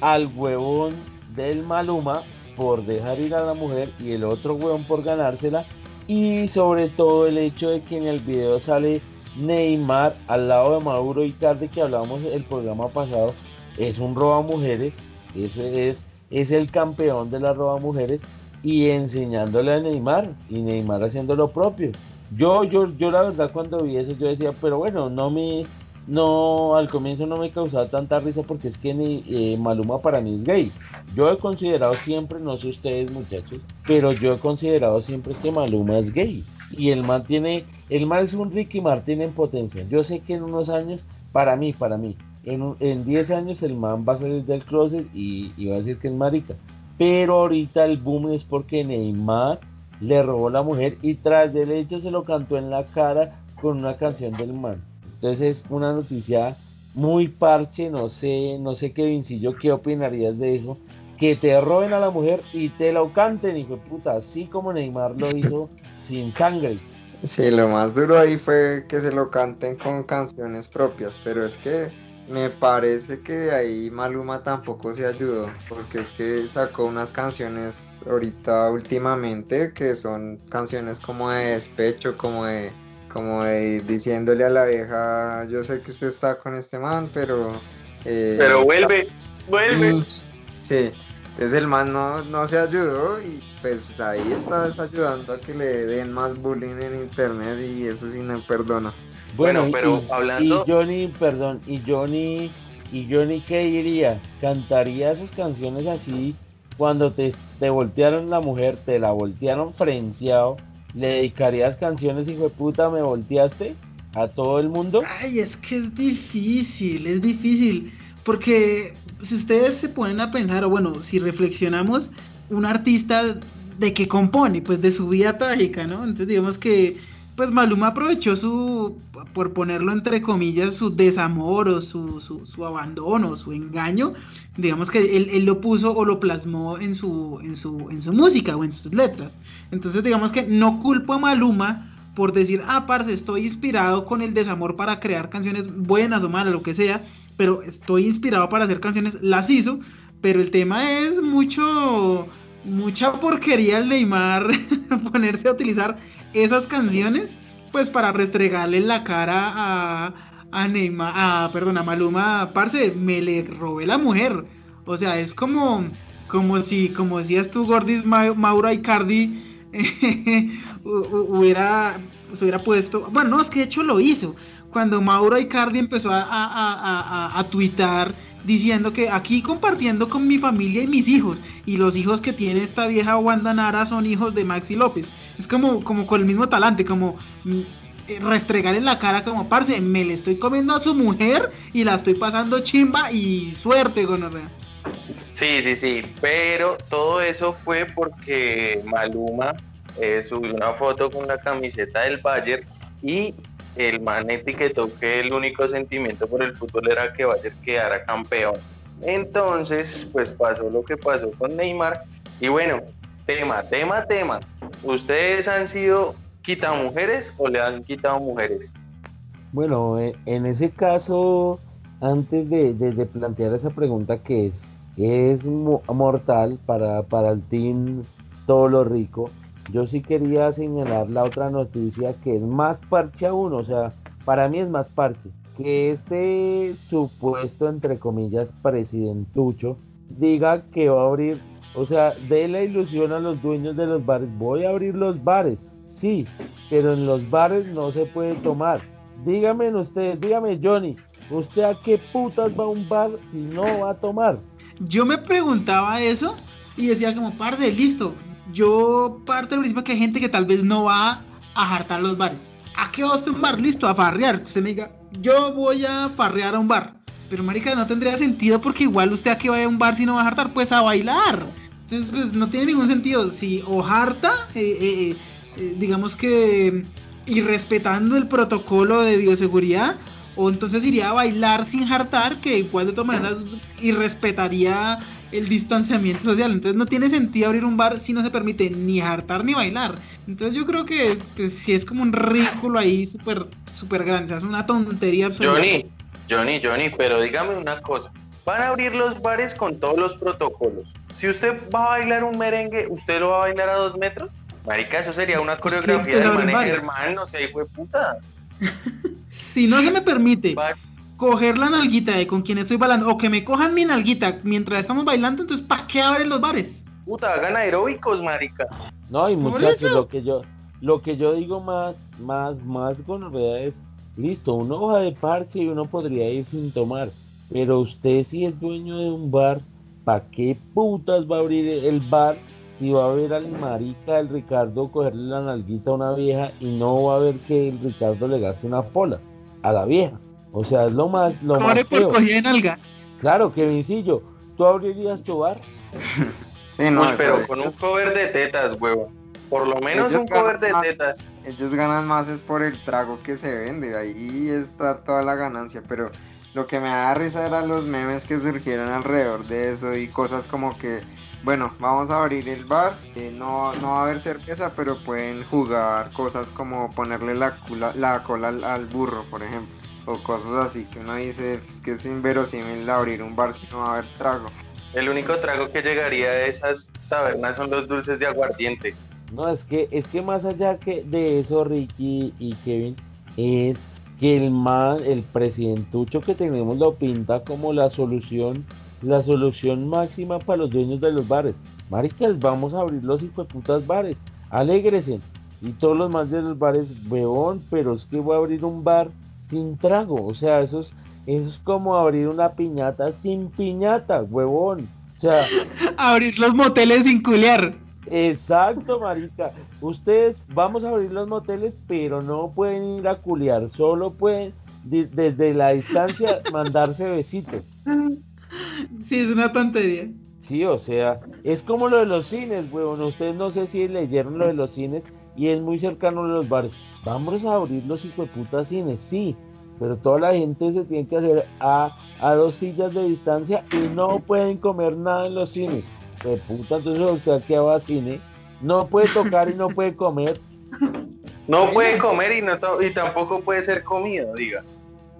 [SPEAKER 2] al huevón del Maluma por dejar ir a la mujer y el otro huevón por ganársela. Y sobre todo el hecho de que en el video sale Neymar al lado de Mauro Icardi que hablábamos el programa pasado es un roba mujeres eso es es el campeón de la roba mujeres y enseñándole a Neymar y Neymar haciendo lo propio. Yo yo yo la verdad cuando vi eso yo decía pero bueno no me no, al comienzo no me causaba tanta risa porque es que ni, eh, Maluma para mí es gay. Yo he considerado siempre, no sé ustedes muchachos, pero yo he considerado siempre que Maluma es gay. Y el man tiene, el man es un Ricky Martin en potencia. Yo sé que en unos años, para mí, para mí, en 10 años el man va a salir del closet y, y va a decir que es marica. Pero ahorita el boom es porque Neymar le robó la mujer y tras del hecho se lo cantó en la cara con una canción del man. Entonces es una noticia muy parche, no sé, no sé qué Vincillo, ¿qué opinarías de eso? Que te roben a la mujer y te lo canten, hijo de puta, así como Neymar lo hizo *laughs* sin sangre.
[SPEAKER 6] Sí, lo más duro ahí fue que se lo canten con canciones propias, pero es que me parece que ahí Maluma tampoco se ayudó, porque es que sacó unas canciones ahorita últimamente que son canciones como de despecho, como de como diciéndole a la vieja, yo sé que usted está con este man, pero...
[SPEAKER 5] Eh, pero vuelve, vuelve. Mm,
[SPEAKER 6] sí, entonces el man no, no se ayudó y pues ahí está ayudando a que le den más bullying en internet y eso sí no perdona.
[SPEAKER 2] Bueno, pero hablando... Y Johnny, perdón, y Johnny, y Johnny, ¿qué diría? ¿Cantaría esas canciones así cuando te, te voltearon la mujer, te la voltearon frenteado? ¿Le dedicarías canciones, hijo de puta, me volteaste? ¿A todo el mundo?
[SPEAKER 1] Ay, es que es difícil, es difícil. Porque si ustedes se ponen a pensar, o bueno, si reflexionamos, un artista de qué compone, pues de su vida trágica, ¿no? Entonces digamos que, pues Maluma aprovechó su, por ponerlo entre comillas, su desamor o su, su, su abandono, su engaño, digamos que él, él, lo puso o lo plasmó en su, en, su, en su música o en sus letras. Entonces digamos que no culpo a Maluma por decir, ah, parce, estoy inspirado con el desamor para crear canciones buenas o malas, lo que sea, pero estoy inspirado para hacer canciones, las hizo, pero el tema es mucho, mucha porquería el Neymar *laughs* ponerse a utilizar esas canciones, pues para restregarle la cara a, a Neymar, a, perdón, a Maluma, parce, me le robé la mujer, o sea, es como, como si, como decías tú, Gordis, Maura Icardi, *laughs* hubiera, se hubiera puesto, bueno, no, es que de hecho lo hizo, cuando Mauro Icardi empezó a, a, a, twittar diciendo que aquí compartiendo con mi familia y mis hijos, y los hijos que tiene esta vieja Wanda Nara son hijos de Maxi López. Es como, como con el mismo talante, como mm, eh, restregar en la cara como, parce, me le estoy comiendo a su mujer y la estoy pasando chimba y suerte, gonorrea.
[SPEAKER 5] Sí, sí, sí, pero todo eso fue porque Maluma eh, subió una foto con la camiseta del Bayern y el man etiquetó que el único sentimiento por el fútbol era que Bayern quedara campeón. Entonces, pues pasó lo que pasó con Neymar. Y bueno, tema, tema, tema. ¿Ustedes han sido mujeres o le han quitado mujeres?
[SPEAKER 2] Bueno, eh, en ese caso, antes de, de plantear esa pregunta que es es mortal para, para el team todo lo rico. Yo sí quería señalar la otra noticia que es más parche aún, o sea, para mí es más parche. Que este supuesto, entre comillas, presidentucho diga que va a abrir, o sea, dé la ilusión a los dueños de los bares, voy a abrir los bares, sí, pero en los bares no se puede tomar. Díganme ustedes, dígame Johnny, ¿usted a qué putas va a un bar si no va a tomar?
[SPEAKER 1] Yo me preguntaba eso y decía como, parce, listo. Yo parto del principio que hay gente que tal vez no va a jartar los bares. ¿A qué va usted a un bar? Listo, a farrear. Usted me diga, yo voy a farrear a un bar. Pero marica, no tendría sentido porque igual usted a qué va a un bar si no va a jartar, pues a bailar. Entonces, pues no tiene ningún sentido. Si o harta, eh, eh, eh, digamos que, y respetando el protocolo de bioseguridad, O entonces iría a bailar sin jartar, que igual de todas maneras y respetaría el distanciamiento social. Entonces no tiene sentido abrir un bar si no se permite ni jartar ni bailar. Entonces yo creo que pues, si es como un ridículo ahí súper súper grande. O sea, es una tontería
[SPEAKER 5] absoluta. Johnny, Johnny, Johnny, pero dígame una cosa. Van a abrir los bares con todos los protocolos. Si usted va a bailar un merengue, ¿usted lo va a bailar a dos metros? Marica, eso sería una coreografía de manejo hermano, no sé, fue puta. *laughs*
[SPEAKER 1] si no se me permite coger la nalguita de con quien estoy bailando, o que me cojan mi nalguita mientras estamos bailando, entonces ¿para qué abren los bares?
[SPEAKER 5] Puta, hagan aeróbicos, marica.
[SPEAKER 2] No, y muchachos, lo que yo, lo que yo digo más, más, más con novedad es, listo, una hoja de parche y uno podría ir sin tomar, pero usted si es dueño de un bar, ¿para qué putas va a abrir el bar si va a ver al marica el Ricardo cogerle la nalguita a una vieja y no va a ver que el Ricardo le gaste una pola a la vieja. O sea, es lo más lo más
[SPEAKER 1] por cogida nalga.
[SPEAKER 2] Claro, Kevincillo, ¿tú abrirías tu bar? *laughs*
[SPEAKER 5] sí, no, pero con un cover de tetas, huevo. Por lo menos un cover de tetas.
[SPEAKER 6] Ellos ganan más es por el trago que se vende, ahí está toda la ganancia, pero lo que me da risa eran los memes que surgieron alrededor de eso y cosas como que bueno, vamos a abrir el bar, eh, no, no va a haber cerveza, pero pueden jugar cosas como ponerle la, la cola al, burro, por ejemplo, o cosas así que uno dice es que es inverosímil abrir un bar si no va a haber trago.
[SPEAKER 5] El único trago que llegaría a esas tabernas son los dulces de aguardiente.
[SPEAKER 2] No, es que, es que más allá que de eso, Ricky y Kevin, es que el man, el presidentucho que tenemos lo pinta como la solución la solución máxima para los dueños de los bares. Maricas, vamos a abrir los putas bares, alégresen. Y todos los más de los bares, huevón, pero es que voy a abrir un bar sin trago. O sea, eso es, eso es como abrir una piñata sin piñata, huevón. O sea, *laughs*
[SPEAKER 1] abrir los moteles sin culiar.
[SPEAKER 2] Exacto, marica. Ustedes vamos a abrir los moteles, pero no pueden ir a culiar, solo pueden desde la distancia *laughs* mandarse besitos.
[SPEAKER 1] Sí, es una tontería.
[SPEAKER 2] Sí, o sea, es como lo de los cines, weón. Ustedes no sé si leyeron lo de los cines y es muy cercano a los bares. Vamos a abrir los putas cines, sí, pero toda la gente se tiene que hacer a, a dos sillas de distancia y no pueden comer nada en los cines. De puta, entonces usted que va a cine, no puede tocar y no *laughs* puede comer.
[SPEAKER 5] No puede comer y, no y tampoco puede ser comido, diga.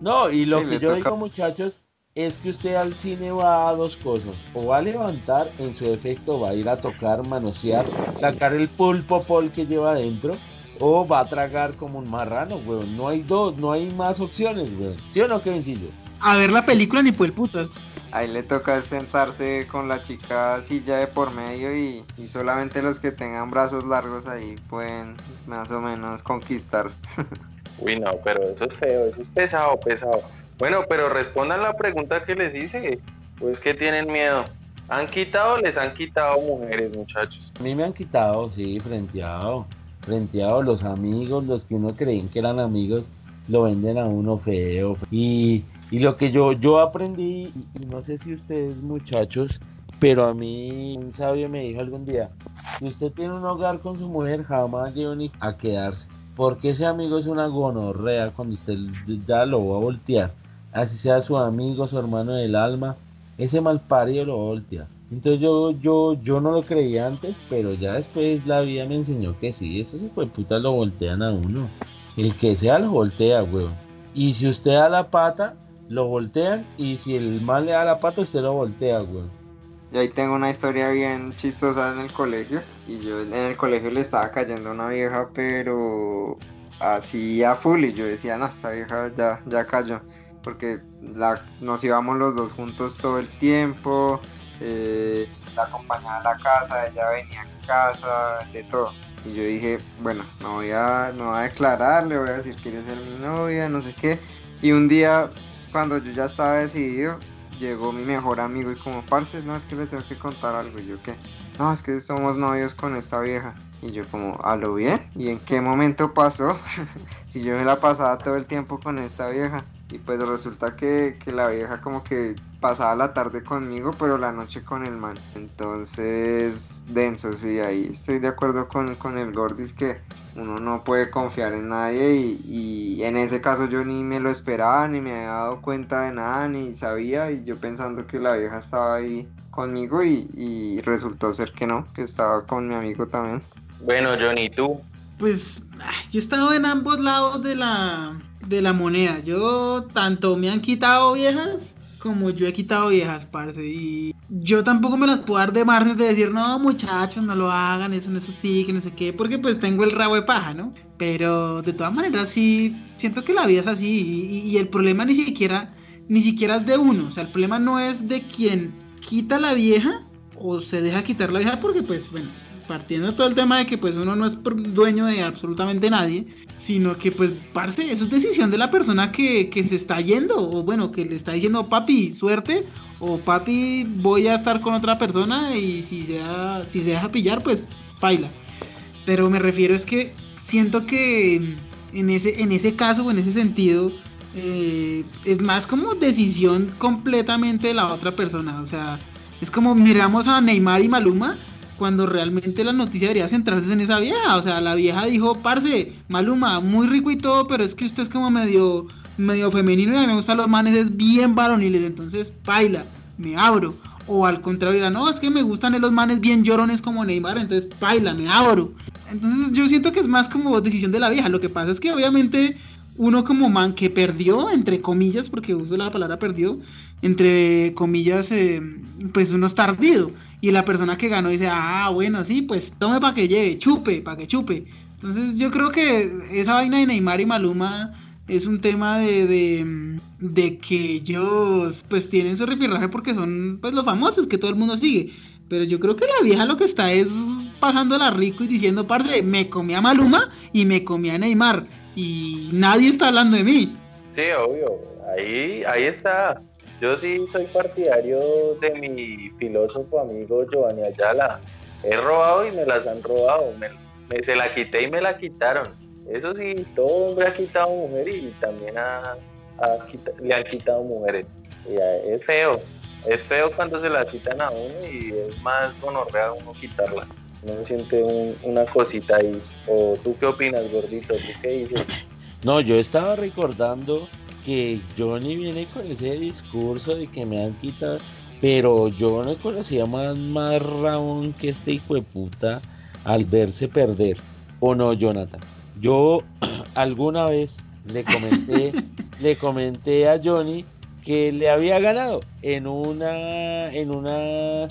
[SPEAKER 2] No, y lo que yo digo, muchachos, es que usted al cine va a dos cosas. O va a levantar, en su efecto va a ir a tocar, manosear, sacar el pulpo pol que lleva adentro. O va a tragar como un marrano, weón. No hay dos, no hay más opciones, weón. ¿Sí o no, qué sencillo?
[SPEAKER 1] A ver la película ni por el puto.
[SPEAKER 6] Ahí le toca sentarse con la chica silla de por medio y, y solamente los que tengan brazos largos ahí pueden más o menos conquistar. *laughs*
[SPEAKER 5] Uy, no, pero eso es feo, eso es pesado, pesado. Bueno, pero respondan la pregunta que les hice. Pues que tienen miedo. ¿Han quitado les han quitado mujeres, muchachos?
[SPEAKER 2] A mí me han quitado, sí, frenteado. Frenteado los amigos, los que uno creen que eran amigos, lo venden a uno feo. Y, y lo que yo, yo aprendí, y no sé si ustedes muchachos, pero a mí un sabio me dijo algún día, si usted tiene un hogar con su mujer, jamás lleve a quedarse. Porque ese amigo es una gonorrea cuando usted ya lo va a voltear así sea su amigo, su hermano del alma, ese mal parido lo voltea. Entonces yo, yo, yo no lo creía antes, pero ya después la vida me enseñó que sí, esos puta lo voltean a uno. El que sea lo voltea, weón. Y si usted da la pata, lo voltean. Y si el mal le da la pata, usted lo voltea, weón.
[SPEAKER 6] Yo ahí tengo una historia bien chistosa en el colegio. Y yo en el colegio le estaba cayendo una vieja, pero así a full. Y yo decía, no, esta vieja ya, ya cayó porque la, nos íbamos los dos juntos todo el tiempo, eh, la acompañaba a la casa, ella venía a casa, de todo. Y yo dije, bueno, no voy a, no voy a declarar, le voy a decir quiere ser mi novia, no sé qué. Y un día, cuando yo ya estaba decidido, llegó mi mejor amigo y como, parce, no, es que le tengo que contar algo. Y yo, ¿qué? No, es que somos novios con esta vieja. Y yo como, ¿a lo bien? ¿Y en qué momento pasó? *laughs* si yo me la pasaba todo el tiempo con esta vieja. Y pues resulta que, la vieja como que pasaba la tarde conmigo, pero la noche con el man. Entonces, denso, sí, ahí estoy de acuerdo con, con el Gordis que uno no puede confiar en nadie y, y, en ese caso yo ni me lo esperaba, ni me había dado cuenta de nada, ni sabía y yo pensando que la vieja estaba ahí conmigo y, y resultó ser que no, que estaba con mi amigo también.
[SPEAKER 5] Bueno, Johnny, ¿tú?
[SPEAKER 1] Pues yo he estado en ambos lados de la, de la moneda. Yo tanto me han quitado viejas como yo he quitado viejas, parce. Y yo tampoco me las puedo dar de margen de decir, no, muchachos, no lo hagan, eso no es así, que no sé qué, porque pues tengo el rabo de paja, ¿no? Pero de todas maneras, sí, siento que la vida es así. Y, y el problema ni siquiera, ni siquiera es de uno. O sea, el problema no es de quien quita la vieja o se deja quitar la vieja, porque pues, bueno partiendo todo el tema de que pues uno no es dueño de absolutamente nadie, sino que pues, parce, eso es decisión de la persona que, que se está yendo, o bueno, que le está diciendo, papi, suerte, o papi, voy a estar con otra persona y si se, si se deja pillar, pues, baila. Pero me refiero es que siento que en ese, en ese caso o en ese sentido, eh, es más como decisión completamente de la otra persona. O sea, es como miramos a Neymar y Maluma cuando realmente la noticia debería centrarse en esa vieja. O sea, la vieja dijo, parce, Maluma, muy rico y todo, pero es que usted es como medio, medio femenino y a mí me gustan los manes, es bien varoniles, entonces baila, me abro. O al contrario, no, es que me gustan los manes bien llorones como Neymar, entonces baila, me abro. Entonces yo siento que es más como decisión de la vieja. Lo que pasa es que obviamente uno como man que perdió, entre comillas, porque uso la palabra perdió, entre comillas, eh, pues uno está ardido y la persona que ganó dice, ah, bueno, sí, pues tome para que lleve, chupe, para que chupe. Entonces yo creo que esa vaina de Neymar y Maluma es un tema de, de, que ellos pues tienen su refirraje porque son pues los famosos que todo el mundo sigue. Pero yo creo que la vieja lo que está es pasándola rico y diciendo, parce, me comí a Maluma y me comí a Neymar. Y nadie está hablando de mí.
[SPEAKER 5] Sí, obvio. Ahí, ahí está. Yo sí soy partidario de mi filósofo amigo Giovanni Ayala. He robado y me las han robado. Me, se la quité y me la quitaron. Eso sí, todo hombre ha quitado mujer y también le han quitado mujeres. Es feo. Es feo cuando se la quitan a uno y es más gonorrea uno quitarla. Uno siente una cosita ahí. ¿O tú qué opinas, gordito? ¿Tú qué dices?
[SPEAKER 2] No, yo estaba recordando que Johnny viene con ese discurso de que me han quitado, pero yo no conocía más, más Raúl que este hijo de puta al verse perder. ¿O no, Jonathan? Yo *clears throat* alguna vez le comenté, *laughs* le comenté a Johnny que le había ganado en una en una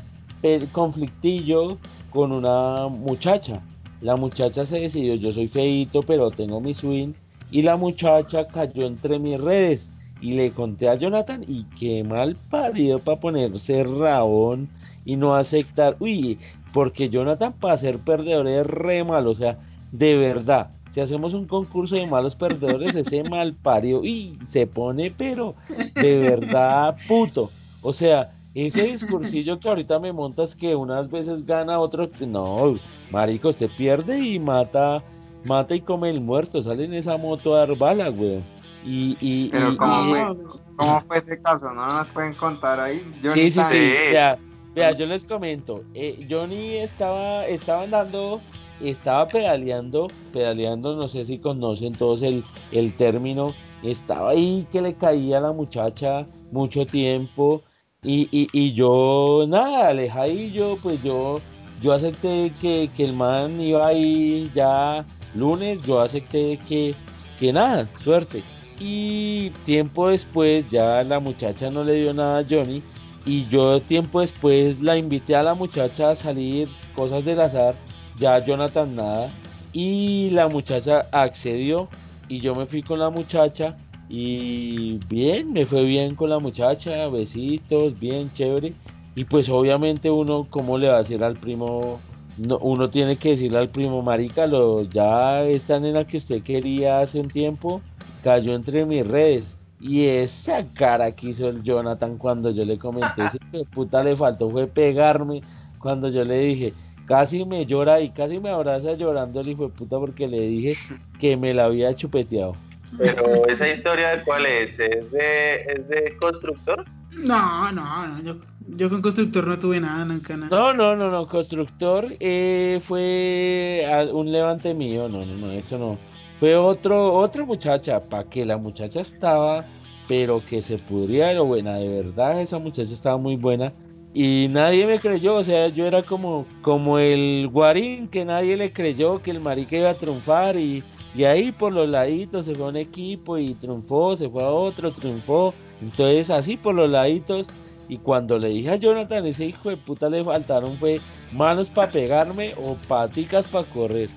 [SPEAKER 2] conflictillo con una muchacha. La muchacha se decidió, yo soy feito, pero tengo mi swing y la muchacha cayó entre mis redes y le conté a Jonathan y qué mal parido para ponerse rabón y no aceptar. Uy, porque Jonathan para ser perdedor es re malo, o sea, de verdad. Si hacemos un concurso de malos perdedores, ese *laughs* mal parido, y se pone, pero de verdad puto. O sea, ese discursillo que ahorita me montas que unas veces gana, otro, no, marico, usted pierde y mata mata y come el muerto, sale en esa moto a dar bala, güey. Y, y,
[SPEAKER 6] Pero ¿cómo, fue, ese caso? ¿No nos pueden contar ahí?
[SPEAKER 2] sí, sí, sí, vea, vea, yo les comento. Eh, Johnny estaba, estaba andando, estaba pedaleando, pedaleando, no sé si conocen todos el, el término. Estaba ahí que le caía a la muchacha mucho tiempo. Y, y, y yo, nada, alejadillo, pues yo, yo acepté que, que el man iba ahí ya lunes yo acepté que, que nada, suerte. Y tiempo después ya la muchacha no le dio nada a Johnny. Y yo tiempo después la invité a la muchacha a salir, cosas del azar, ya Jonathan nada. Y la muchacha accedió y yo me fui con la muchacha y bien, me fue bien con la muchacha, besitos, bien chévere. Y pues obviamente uno, ¿cómo le va a decir al primo uno tiene que decirle al primo, marica, lo, ya esta nena que usted quería hace un tiempo cayó entre mis redes. Y esa cara que hizo el Jonathan cuando yo le comenté, ese *laughs* puta le faltó fue pegarme cuando yo le dije, casi me llora y casi me abraza llorando el hijo de puta porque le dije que me la había chupeteado.
[SPEAKER 5] Pero esa historia de cuál es, ¿es de, es de constructor?
[SPEAKER 1] No, no, no. Yo, yo con constructor no tuve nada, nunca nada.
[SPEAKER 2] No, no, no, no. Constructor eh, fue un levante mío. No, no, no, eso no. Fue otro, otra muchacha, para que la muchacha estaba, pero que se pudría lo buena. De verdad, esa muchacha estaba muy buena. Y nadie me creyó, o sea, yo era como, como el guarín que nadie le creyó que el marica iba a triunfar y, y ahí por los laditos se fue a un equipo y triunfó, se fue a otro, triunfó. Entonces así por los laditos. Y cuando le dije a Jonathan, ese hijo de puta le faltaron fue manos para pegarme o paticas para correr.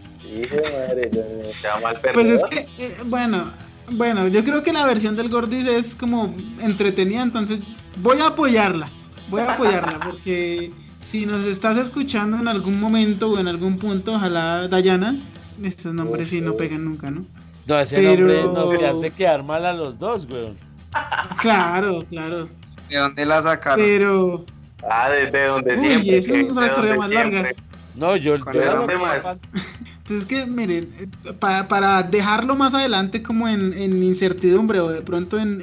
[SPEAKER 1] Pues es que, eh, bueno, bueno, yo creo que la versión del Gordis es como entretenida, entonces voy a apoyarla. Voy a apoyarla *laughs* porque si nos estás escuchando en algún momento o en algún punto, ojalá Dayana, estos nombres sí no pegan nunca, ¿no?
[SPEAKER 2] No, ese nombre nos hace quedar mal a los dos, weón.
[SPEAKER 1] Claro, claro.
[SPEAKER 6] ¿De dónde la sacaron?
[SPEAKER 1] Pero.
[SPEAKER 5] Ah, desde donde Uy, siempre.
[SPEAKER 1] eso es una historia más larga.
[SPEAKER 2] No, yo.
[SPEAKER 5] ¿De más? *laughs*
[SPEAKER 1] Pues es que, miren, eh, para, dejarlo más adelante como en, en incertidumbre o de pronto en,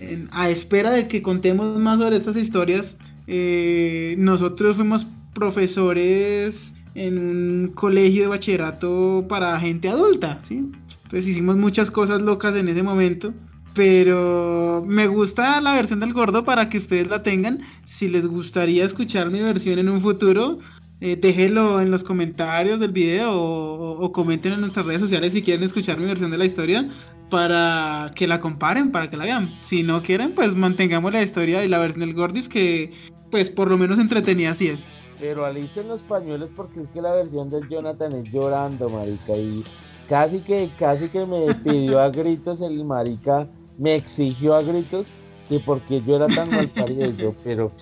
[SPEAKER 1] en, a espera de que contemos más sobre estas historias, eh, nosotros fuimos profesores en un colegio de bachillerato para gente adulta, ¿sí? Entonces hicimos muchas cosas locas en ese momento. Pero me gusta la versión del gordo para que ustedes la tengan. Si les gustaría escuchar mi versión en un futuro, eh, déjenlo en los comentarios del video o, comenten en nuestras redes sociales si quieren escuchar mi versión de la historia para que la comparen, para que la vean. Si no quieren, pues mantengamos la historia y la versión del Gordis que pues por lo menos entretenida así es.
[SPEAKER 2] Pero alisten los pañuelos porque es que la versión del Jonathan es llorando, marica, y casi que, casi que me *laughs* pidió a gritos el marica, me exigió a gritos que porque yo era tan mal parido yo, pero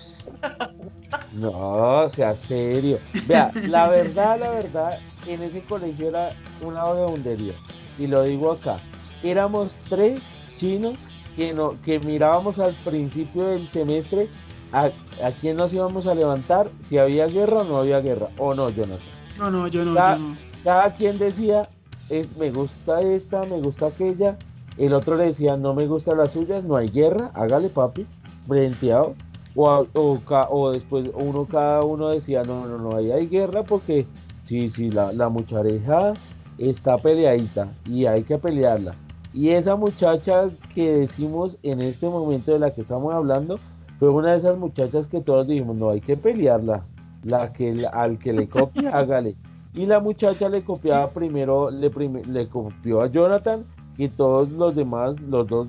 [SPEAKER 2] no, sea serio. Vea, la verdad, la verdad, en ese colegio era una vagabundería. Y lo digo acá. Éramos tres chinos que, no, que mirábamos al principio del semestre a, a quién nos íbamos a levantar, si había guerra o no había guerra. O no, Jonathan.
[SPEAKER 1] No, no, yo no.
[SPEAKER 2] Cada,
[SPEAKER 1] yo no.
[SPEAKER 2] cada quien decía, es, me gusta esta, me gusta aquella. El otro le decía, no me gustan las suyas, no hay guerra, hágale papi, brenteado. O, o, o, después uno cada uno decía, no, no, no, ahí hay guerra porque sí, sí, la, la muchareja está peleadita y hay que pelearla. Y esa muchacha que decimos en este momento de la que estamos hablando, fue una de esas muchachas que todos dijimos, no hay que pelearla, la que al que le copia, *laughs* hágale. Y la muchacha le copiaba primero, le, le copió a Jonathan y todos los demás, los dos,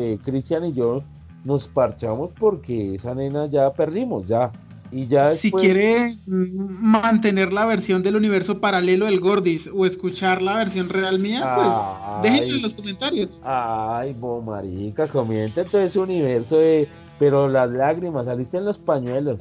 [SPEAKER 2] eh, Cristian y yo, nos parchamos porque esa nena ya perdimos, ya. Y ya
[SPEAKER 1] Si quiere mantener la versión del universo paralelo del Gordis o escuchar la versión real mía, pues déjenlo en los comentarios.
[SPEAKER 2] Ay, bo marica, comienza todo ese universo de... Pero las lágrimas, saliste en los pañuelos.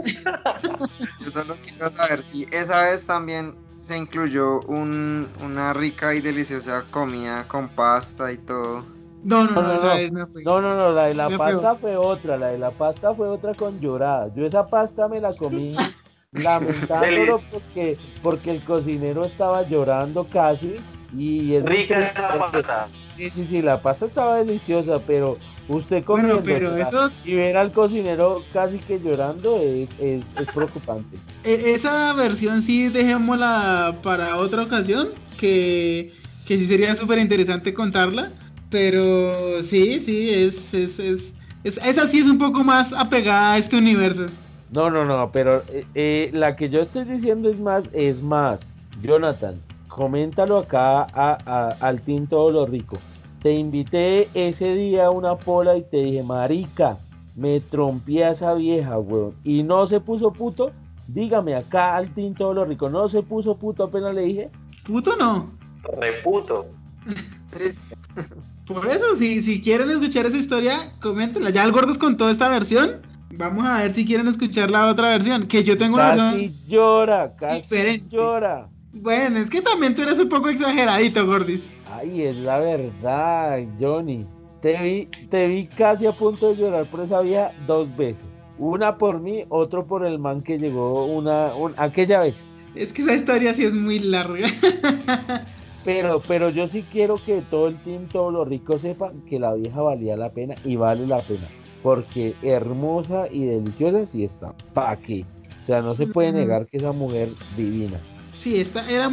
[SPEAKER 6] Yo solo quiero saber si esa vez también se incluyó un, una rica y deliciosa comida con pasta y todo.
[SPEAKER 1] No, no, no, no,
[SPEAKER 2] no, no, no, la de la pasta fue otra, la de la pasta fue otra con llorada. Yo esa pasta me la comí *laughs* lamentándolo porque, porque el cocinero estaba llorando casi y es
[SPEAKER 5] rica esa pasta.
[SPEAKER 2] Sí, sí, sí, la pasta estaba deliciosa, pero usted comiendo
[SPEAKER 1] pero eso...
[SPEAKER 2] y ver al cocinero casi que llorando es, es, es preocupante.
[SPEAKER 1] E, esa versión sí dejémosla para otra ocasión, que, que sí sería súper interesante contarla pero sí, sí, es, es, es, es, esa sí es un poco más apegada a este universo.
[SPEAKER 2] No, no, no, pero eh, eh, la que yo estoy diciendo es más, es más. Jonathan, coméntalo acá a, al Team Todo Lo Rico. Te invité ese día a una pola y te dije, marica, me trompé a esa vieja, weón. Y no se puso puto. Dígame acá al Team Todo Lo Rico, ¿no se puso puto apenas le dije?
[SPEAKER 1] ¿Puto no?
[SPEAKER 5] Reputo. *laughs*
[SPEAKER 1] Por eso, si, si quieren escuchar esa historia, coméntenla. Ya el Gordos contó esta versión. Vamos a ver si quieren escuchar la otra versión. Que yo tengo
[SPEAKER 2] una versión. llora, casi llora.
[SPEAKER 1] Bueno, es que también tú eres un poco exageradito, Gordis.
[SPEAKER 2] Ay, es la verdad, Johnny. Te vi, te vi casi a punto de llorar por esa vía dos veces. Una por mí, otro por el man que llegó una, aquella vez.
[SPEAKER 1] Es que esa historia sí es muy larga. *laughs*
[SPEAKER 2] Pero, pero yo sí quiero que todo el team, todo lo rico sepa que la vieja valía la pena y vale la pena. porque hermosa y deliciosa sí está. ¿Para qué? O sea, no se puede negar que esa mujer divina.
[SPEAKER 1] Sí, esta era,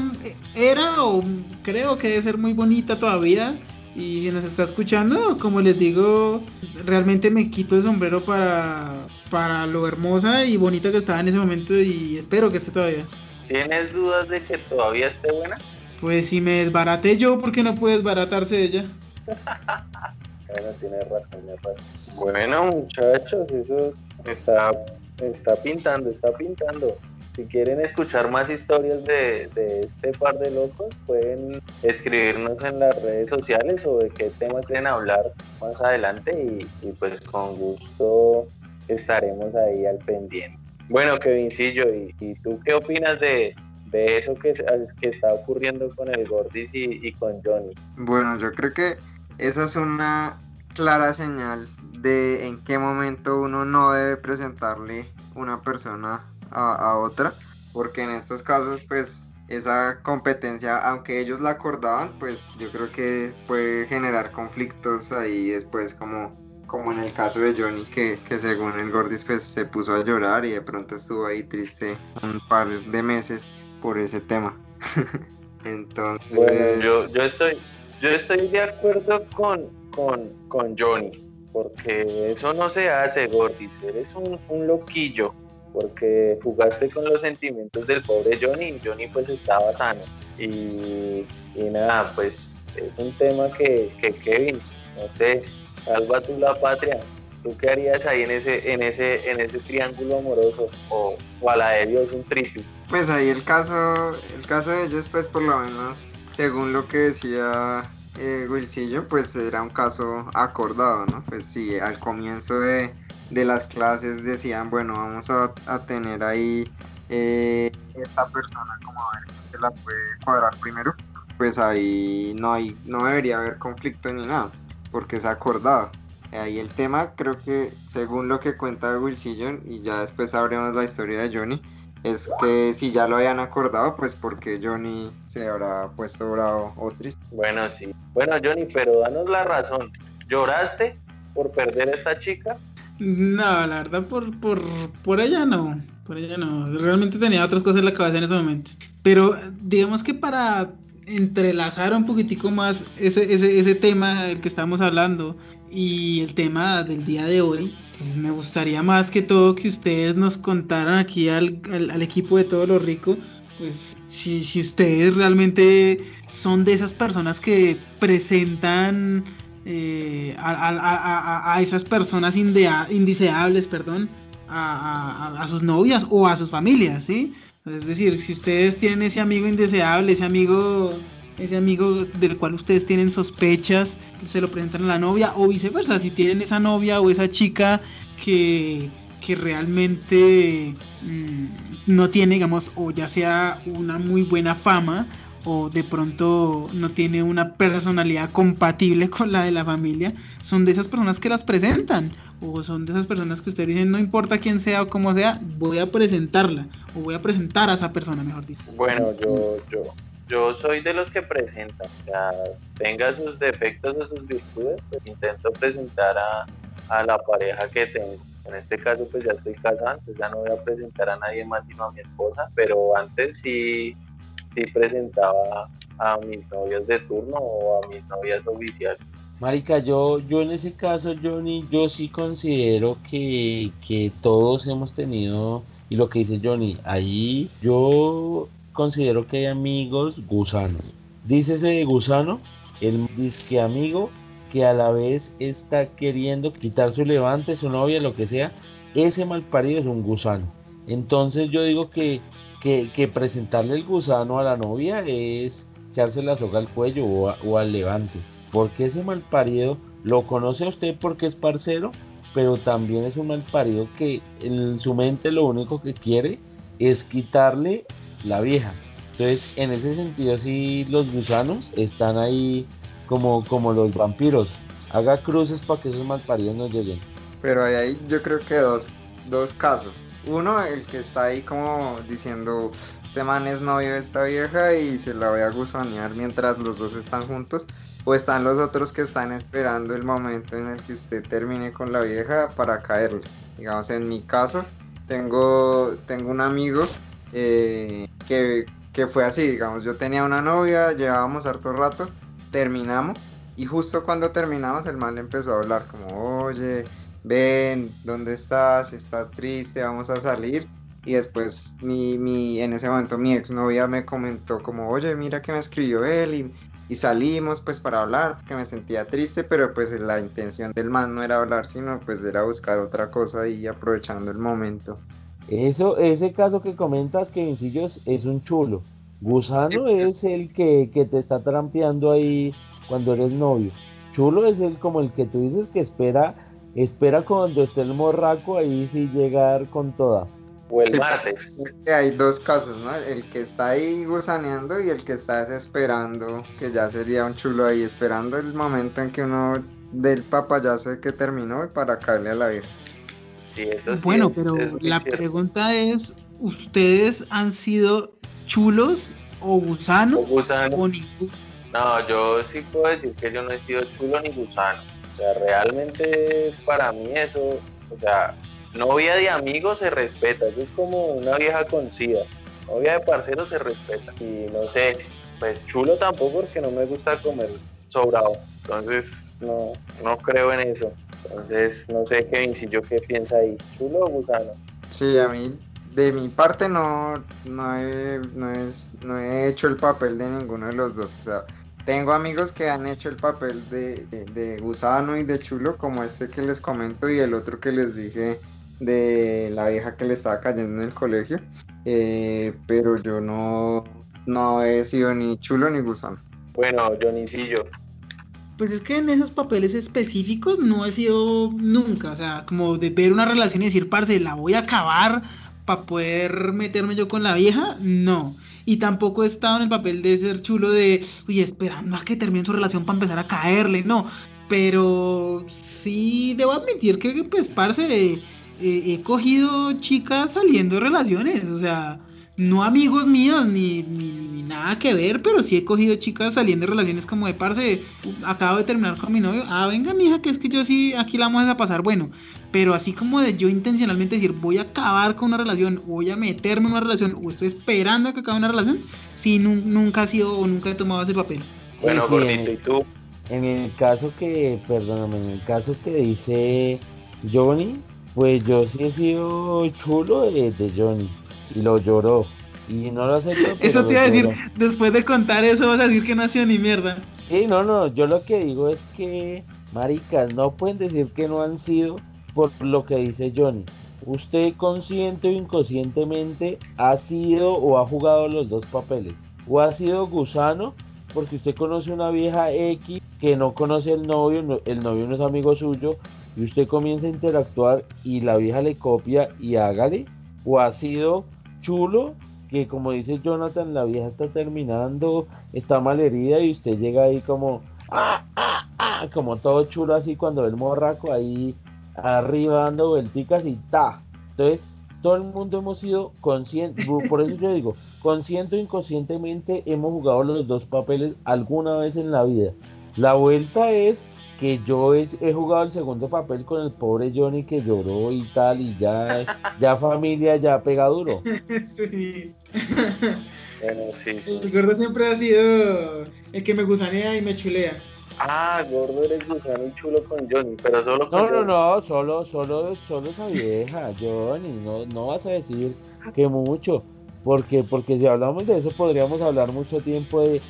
[SPEAKER 1] era o creo que debe ser muy bonita todavía. Y si nos está escuchando, como les digo, realmente me quito el sombrero para, para lo hermosa y bonita que estaba en ese momento y espero que esté todavía.
[SPEAKER 5] ¿Tienes dudas de que todavía esté buena?
[SPEAKER 1] Pues si me desbarate yo, ¿por qué no puede desbaratarse ella? *laughs*
[SPEAKER 5] bueno, tiene razón, tiene razón. Bueno, muchachos, eso está, está pintando, está pintando. Si quieren escuchar más historias de, este par de locos, pueden escribirnos en las redes sociales o de qué tema quieren hablar más adelante y, pues con gusto estaremos ahí al pendiente. Bueno, Kevincillo, ¿y, y tú qué opinas de, eso que, que, está ocurriendo con el Gordis y, y, con Johnny?
[SPEAKER 6] Bueno, yo creo que esa es una clara señal de en qué momento uno no debe presentarle una persona a, otra, porque en estos casos pues esa competencia, aunque ellos la acordaban, pues yo creo que puede generar conflictos ahí después como, como en el caso de Johnny que, según el Gordis pues se puso a llorar y de pronto estuvo ahí triste un par de meses por ese tema. *laughs* Entonces...
[SPEAKER 5] yo, yo, estoy, yo estoy de acuerdo con, con, con Johnny, porque eso no se hace, Gordis, eres un, un loquillo porque jugaste con los sentimientos del pobre Johnny Johnny pues estaba sano. Y, nada, pues es un tema que, Kevin, no sé, salva tú la patria. ¿Tú qué harías ahí en ese, en ese, en ese triángulo amoroso? O, a la de Dios un trío.
[SPEAKER 6] Pues ahí el caso, el caso de ellos, pues por lo menos, según lo que decía eh, Wilsillo, pues era un caso acordado, ¿no? Pues sí, al comienzo de, de las clases decían, bueno, vamos a, tener ahí eh, esta persona como a ver quién la puede cuadrar primero, pues ahí no hay, no debería haber conflicto ni nada, porque es acordado. Ahí el tema, creo que según lo que cuenta Wilsillo, y ya después sabremos la historia de Johnny, es que si ya lo habían acordado, pues porque Johnny se habrá puesto bravo o triste.
[SPEAKER 5] Bueno, sí. Bueno, Johnny, pero danos la razón. ¿Lloraste por perder a esta chica?
[SPEAKER 1] No, la verdad por, por, por ella no. Por ella no. Realmente tenía otras cosas en la cabeza en ese momento. Pero digamos que para entrelazar un poquitico más ese, ese, ese tema del que estamos hablando y el tema del día de hoy, pues me gustaría más que todo que ustedes nos contaran aquí al, al, equipo de Todo lo Rico, pues si, si ustedes realmente son de esas personas que presentan eh, a, esas personas indeseables, perdón, a, sus novias o a sus familias, ¿sí? Es decir, si ustedes tienen ese amigo indeseable, ese amigo, ese amigo del cual ustedes tienen sospechas, se lo presentan a la novia o viceversa, si tienen esa novia o esa chica que, que realmente mm, no tiene, digamos, o ya sea una muy buena fama o de pronto no tiene una personalidad compatible *laughs* con la de la familia, son de esas personas que las presentan o son de esas personas que ustedes dicen no importa quién sea o cómo sea, voy a presentarla o voy a presentar a esa persona, mejor dicho.
[SPEAKER 5] Bueno, yo, yo, yo soy de los que presentan, o sea, tenga sus defectos o sus virtudes, pues intento presentar a, a la pareja que tengo. En este caso, pues ya estoy casado, entonces ya no voy a presentar a nadie más sino a mi esposa, pero antes sí presentaba a mis novias de turno o a mis novias oficiales.
[SPEAKER 2] Marica, yo, yo en ese caso, Johnny, yo sí considero que, que todos hemos tenido, y lo que dice Johnny, ahí yo considero que hay amigos gusanos. Dice ese gusano, el disque amigo que a la vez está queriendo quitar su levante, su novia, lo que sea, ese mal parido es un gusano. Entonces yo digo que que, presentarle el gusano a la novia es echarse la soga al cuello o, al levante. Porque ese mal parido lo conoce a usted porque es parcero, pero también es un mal parido que en su mente lo único que quiere es quitarle la vieja. Entonces, en ese sentido, sí, los gusanos están ahí como, como los vampiros. Haga cruces para que esos malparidos no lleguen.
[SPEAKER 6] Pero ahí yo creo que dos dos casos. Uno, el que está ahí como diciendo, este man es novio de esta vieja y se la voy a gusanear mientras los dos están juntos. O están los otros que están esperando el momento en el que usted termine con la vieja para caerle. Digamos, en mi caso, tengo, tengo un amigo eh, que, que fue así, digamos, yo tenía una novia, llevábamos harto rato, terminamos y justo cuando terminamos el man empezó a hablar como, oye, ven, ¿dónde estás? ¿Estás triste? Vamos a salir. Y después mi, mi, en ese momento mi exnovia me comentó como, oye, mira que me escribió él y, y salimos pues para hablar, porque me sentía triste, pero pues la intención del man no era hablar, sino pues era buscar otra cosa y aprovechando el momento.
[SPEAKER 2] Eso, ese caso que comentas, que Vincillos, es un chulo. Gusano es el que, que te está trampeando ahí cuando eres novio. Chulo es el como el que tú dices que espera espera cuando esté el morraco ahí sí llegar con toda.
[SPEAKER 5] O el
[SPEAKER 6] Sí,
[SPEAKER 5] martes.
[SPEAKER 6] pues, Hay dos casos, ¿no? El que está ahí gusaneando y el que está desesperando, que ya sería un chulo ahí, esperando el momento en que uno del papayazo de que terminó y para caerle a la vieja.
[SPEAKER 5] Sí, eso sí
[SPEAKER 1] bueno,
[SPEAKER 5] es-
[SPEAKER 1] pero
[SPEAKER 5] es
[SPEAKER 1] la
[SPEAKER 5] cierto.
[SPEAKER 1] pregunta es, ¿ustedes han sido chulos o gusanos
[SPEAKER 5] O gusano.
[SPEAKER 1] o ninguno?
[SPEAKER 5] No, yo sí puedo decir que yo no he sido chulo ni gusano. O sea, realmente para mí eso, o sea, novia de amigos se respeta. Eso es como una vieja con sida. Novia de parcero se respeta. Y no sé, pues chulo tampoco porque no me gusta comer sobrado. Entonces, no, no creo en eso. Entonces, no sé, Kevin, si yo qué piensa ahí, chulo o gusano.
[SPEAKER 6] Sí, a mí, de mi parte no, no, he, no, es, no he hecho el papel de ninguno de los dos. O sea, tengo amigos que han hecho el papel de, de- de gusano y de chulo, como este que les comento y el otro que les dije de la vieja que le estaba cayendo en el colegio. Eh, pero yo no, no he sido ni chulo ni gusano.
[SPEAKER 5] Bueno, Dionisio,
[SPEAKER 1] Pues es que en esos papeles específicos no he sido nunca, o sea, como de ver una relación y decir, parce, la voy a acabar para poder meterme yo con la vieja, no. Y tampoco he estado en el papel de ser chulo de, uy, esperando a que termine su relación para empezar a caerle, no. Pero sí debo admitir que, pues, parce, he cogido chicas saliendo de relaciones, o sea, no amigos míos ni, ni, ni nada que ver, pero sí he cogido chicas saliendo de relaciones como de parce, acabo de terminar con mi novio, ah, venga mija, que es que yo sí, aquí la vamos a pasar, bueno, pero así como de yo intencionalmente decir voy a acabar con una relación, voy a meterme en una relación, o estoy esperando a que acabe una relación, sí, nu- nunca ha sido o nunca he tomado ese papel.
[SPEAKER 2] Sí,
[SPEAKER 5] bueno,
[SPEAKER 2] sí,
[SPEAKER 5] gordito, ¿y tú?
[SPEAKER 2] En el caso que, perdóname, en el caso que dice Johnny, pues yo sí he sido chulo de, de Johnny y lo lloró. Y no lo acepto. *laughs*
[SPEAKER 1] Eso te iba a decir,
[SPEAKER 2] lloró.
[SPEAKER 1] después de contar eso vas a decir que no ha sido ni mierda.
[SPEAKER 2] Sí, no, no, yo lo que digo es que, maricas, no pueden decir que no han sido por lo que dice Johnny. Usted consciente o inconscientemente ha sido o ha jugado los dos papeles. O ha sido gusano porque usted conoce una vieja X que no conoce el novio, no- el novio no es amigo suyo y usted comienza a interactuar y la vieja le copia y hágale. O ha sido chulo que como dice Jonathan, la vieja está terminando, está mal herida y usted llega ahí como, ah, ah, ah, como todo chulo así cuando ve el morraco ahí arriba dando vuelticas y ta. Entonces, todo el mundo hemos sido conscientes, por eso yo digo, consciente o inconscientemente hemos jugado los dos papeles alguna vez en la vida. La vuelta es que yo es- he jugado el segundo papel con el pobre Johnny que lloró y tal y ya, ya familia ya pega duro. *laughs*
[SPEAKER 1] sí.
[SPEAKER 5] Bueno, sí, sí.
[SPEAKER 1] El gordo siempre ha sido el que me gusanea y me chulea.
[SPEAKER 5] Ah, gordo eres gusano y chulo con Johnny, pero solo con
[SPEAKER 2] No, no, no, solo, solo, solo esa vieja, Johnny, no, no vas a decir que mucho, porque, porque si hablamos de eso podríamos hablar mucho tiempo de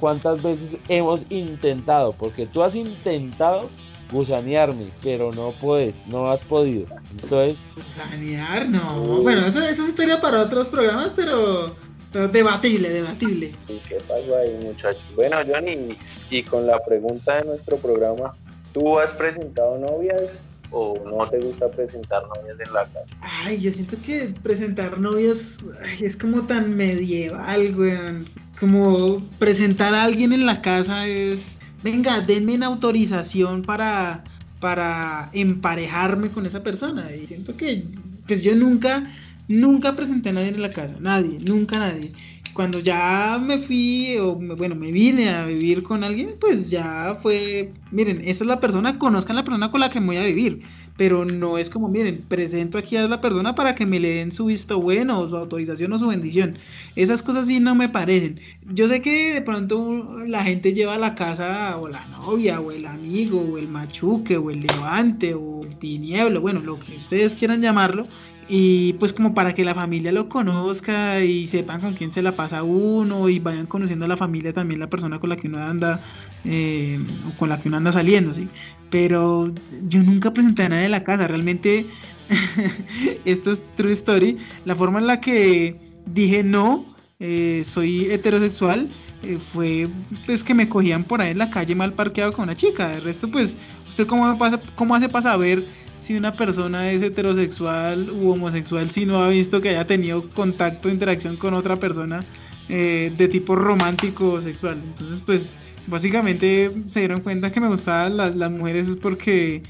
[SPEAKER 2] cuántas veces hemos intentado, porque tú has intentado gusanearme, pero no puedes, no has podido. Entonces,
[SPEAKER 1] Gusanear, no. Bueno, eso, eso es historia para otros programas, pero debatible, debatible.
[SPEAKER 5] ¿Y qué pasó ahí, muchachos? Bueno, Johnny, y con la pregunta de nuestro programa, ¿tú has presentado novias o no te gusta presentar novias en la casa?
[SPEAKER 1] Ay, yo siento que presentar novios ay, es como tan medieval, weón. Como presentar a alguien en la casa es, venga, denme una autorización para, para emparejarme con esa persona. Y siento que pues yo nunca, nunca presenté a nadie en la casa, nadie, nunca nadie. Cuando ya me fui, o bueno, me vine a vivir con alguien, pues ya fue, miren, esta es la persona, conozcan la persona con la que voy a vivir pero no es como, miren, presento aquí a la persona para que me le den su visto bueno o su autorización o su bendición. Esas cosas sí no me parecen. Yo sé que de pronto la gente lleva a la casa o la novia o el amigo o el machuque o el levante o el tinieblo, bueno, lo que ustedes quieran llamarlo, y pues como para que la familia lo conozca y sepan con quién se la pasa uno y vayan conociendo a la familia también la persona con la que uno anda eh, o con la que uno anda saliendo, ¿sí? Pero yo nunca presenté a nadie en la casa, realmente *laughs* esto es true story, la forma en la que dije no, eh, soy heterosexual, eh, fue pues que me cogían por ahí en la calle mal parqueado con una chica, de resto pues, ¿usted cómo, cómo hace para saber si una persona es heterosexual u homosexual si no ha visto que haya tenido contacto, interacción con otra persona eh, de tipo romántico o sexual. Entonces, pues, básicamente se dieron cuenta que me gustaban las, las mujeres es porque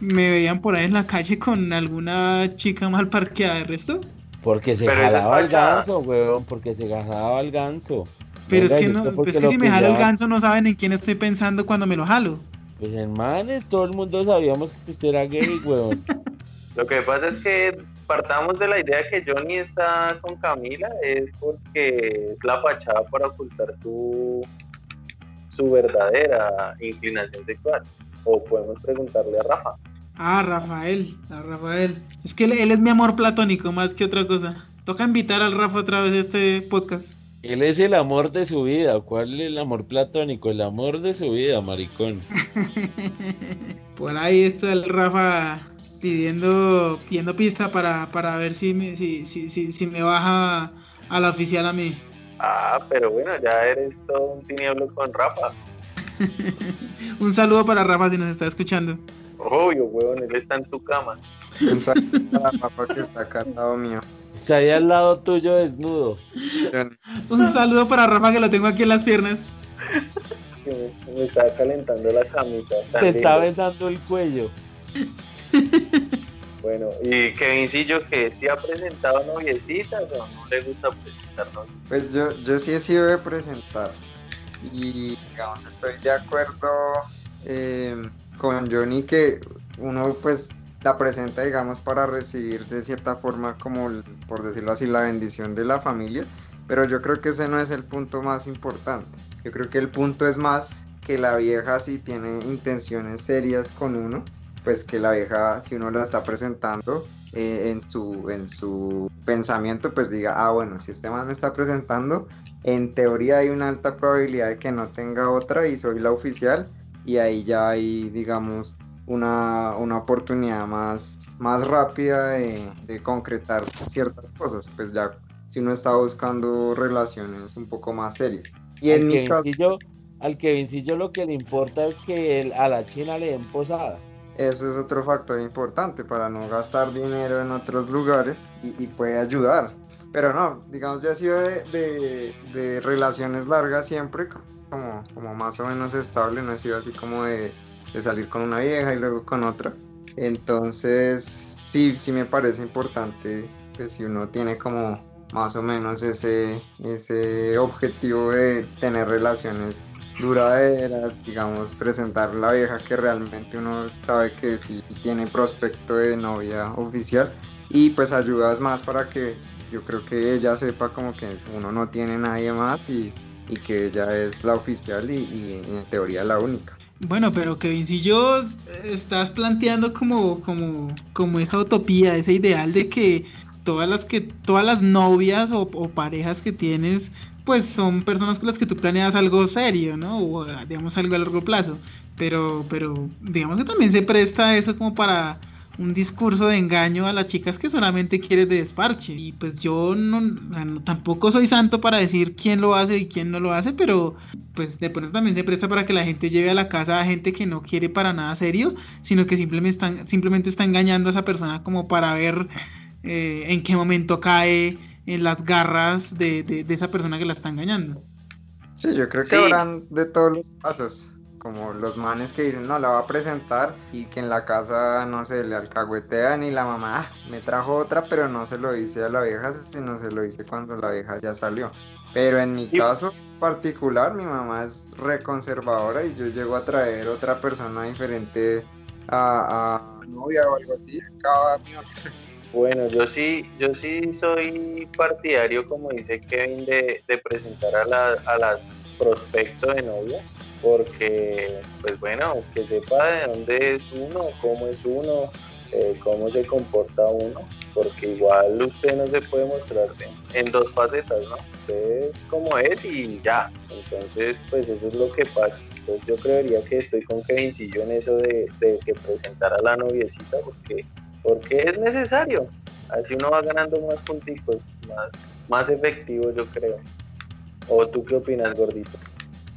[SPEAKER 1] me veían por ahí en la calle con alguna chica mal parqueada. ¿De resto?
[SPEAKER 2] Porque se jalaba el ganso, weón, porque se jalaba el ganso.
[SPEAKER 1] Pero es que, no, es que si me jalo el ganso no saben en quién estoy pensando cuando me lo jalo.
[SPEAKER 2] Pues en manes, todo el mundo sabíamos que usted era gay, *laughs* weón.
[SPEAKER 5] Lo que pasa es que partamos de la idea que Johnny está con Camila es porque es la fachada para ocultar su, su verdadera inclinación sexual. O podemos preguntarle a Rafa.
[SPEAKER 1] Ah, Rafael, a Rafael. Es que él, él, es mi amor platónico más que otra cosa. Toca invitar al Rafa otra vez a este podcast.
[SPEAKER 2] Él es el amor de su vida. ¿Cuál es el amor platónico? El amor de su vida, maricón. *laughs*
[SPEAKER 1] Por ahí está el Rafa pidiendo, pidiendo pista para, para ver si me, si, si, si, si me baja a la oficial a mí.
[SPEAKER 5] Ah, pero bueno, ya eres todo un tinieblo con Rafa. *laughs*
[SPEAKER 1] un saludo para Rafa si nos está escuchando.
[SPEAKER 5] Obvio, huevón, él está en tu cama.
[SPEAKER 6] Un saludo para Rafa que está acá al lado mío.
[SPEAKER 2] Está ahí al lado tuyo desnudo.
[SPEAKER 1] Un saludo para Rafa que lo tengo aquí en las piernas.
[SPEAKER 5] Me, me está calentando la camita.
[SPEAKER 2] Te está besando el cuello. *laughs*
[SPEAKER 5] Bueno, y Kevincillo que sí ha presentado noviecitas o no le gusta presentar.
[SPEAKER 6] Pues yo, yo sí he sido de presentar. Y digamos, estoy de acuerdo eh, con Johnny que uno pues la presenta, digamos, para recibir de cierta forma, como por decirlo así, la bendición de la familia. Pero yo creo que ese no es el punto más importante. Yo creo que el punto es más que la vieja si tiene intenciones serias con uno, pues que la vieja, si uno la está presentando eh, en, su, en su pensamiento, pues diga, ah, bueno, si este man me está presentando, en teoría hay una alta probabilidad de que no tenga otra y soy la oficial. Y ahí ya hay, digamos, una, una oportunidad más, más rápida de, de, concretar ciertas cosas, pues ya si uno está buscando relaciones un poco más serias.
[SPEAKER 2] Y al en mi caso, al Kevincillo lo que le importa es que él, a la China le den posada.
[SPEAKER 6] Eso es otro factor importante para no gastar dinero en otros lugares y, y puede ayudar. Pero no, digamos, yo he sido de, de, de relaciones largas siempre, como, como más o menos estable, no he sido así como de de salir con una vieja y luego con otra. Entonces, sí, sí me parece importante, pues si uno tiene como más o menos ese, ese objetivo de tener relaciones duraderas, digamos, presentar la vieja que realmente uno sabe que sí tiene prospecto de novia oficial y pues ayudas más para que yo creo que ella sepa como que uno no tiene nadie más y, y que ella es la oficial y, y en teoría la única.
[SPEAKER 1] Bueno, pero Kevin, si yo estás planteando como, como, como esa utopía, ese ideal de que todas las que, todas las novias o, o, parejas que tienes, pues son personas con las que tú planeas algo serio, ¿no? O digamos algo a largo plazo. Pero, pero digamos que también se presta eso como para un discurso de engaño a las chicas que solamente quieres de desparche. Y pues yo no, no, tampoco soy santo para decir quién lo hace y quién no lo hace, pero pues de pronto también se presta para que la gente lleve a la casa a gente que no quiere para nada serio, sino que simplemente están, simplemente está engañando a esa persona como para ver eh, en qué momento cae en las garras de, de, de, esa persona que la está engañando.
[SPEAKER 6] Sí, yo creo que sí. habrán de todos los pasos como los manes que dicen, no, la va a presentar y que en la casa, no sé, le alcahuetean y la mamá ah, me trajo otra, pero no se lo dice a la vieja, sino se lo dice cuando la vieja ya salió. Pero en mi caso particular, mi mamá es reconservadora y yo llego a traer otra persona diferente a, a novia o algo así. Acaba mi
[SPEAKER 5] bueno, yo sí, yo sí soy partidario, como dice Kevin, de, presentar a, a las prospectos de novia, porque, pues bueno, que sepa de dónde es uno, cómo es uno, eh, cómo se comporta uno, porque igual usted no se puede mostrar en, dos facetas, ¿no? Usted es como es y ya. Entonces, pues eso es lo que pasa. Entonces yo creería que estoy con Kevincillo en eso de, de que presentar a la noviecita, porque porque es necesario. Así uno va ganando más puntitos, más, más efectivo, yo creo. ¿O tú qué opinas, gordito?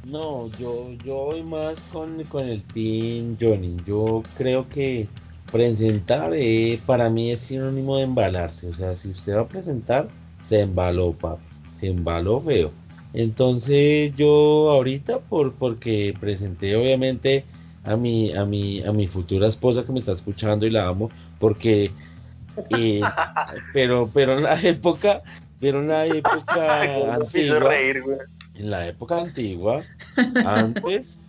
[SPEAKER 2] No, yo, yo voy más con, el team Johnny. Yo creo que presentar eh, para mí es sinónimo de embalarse. O sea, si usted va a presentar, se embaló, papi. Se embaló feo. Entonces yo ahorita, por, porque presenté obviamente a mi, a mi, a mi futura esposa que me está escuchando y la amo, porque eh, *laughs* pero, pero en la época, pero en la época *laughs* antigua, en la época antigua, antes,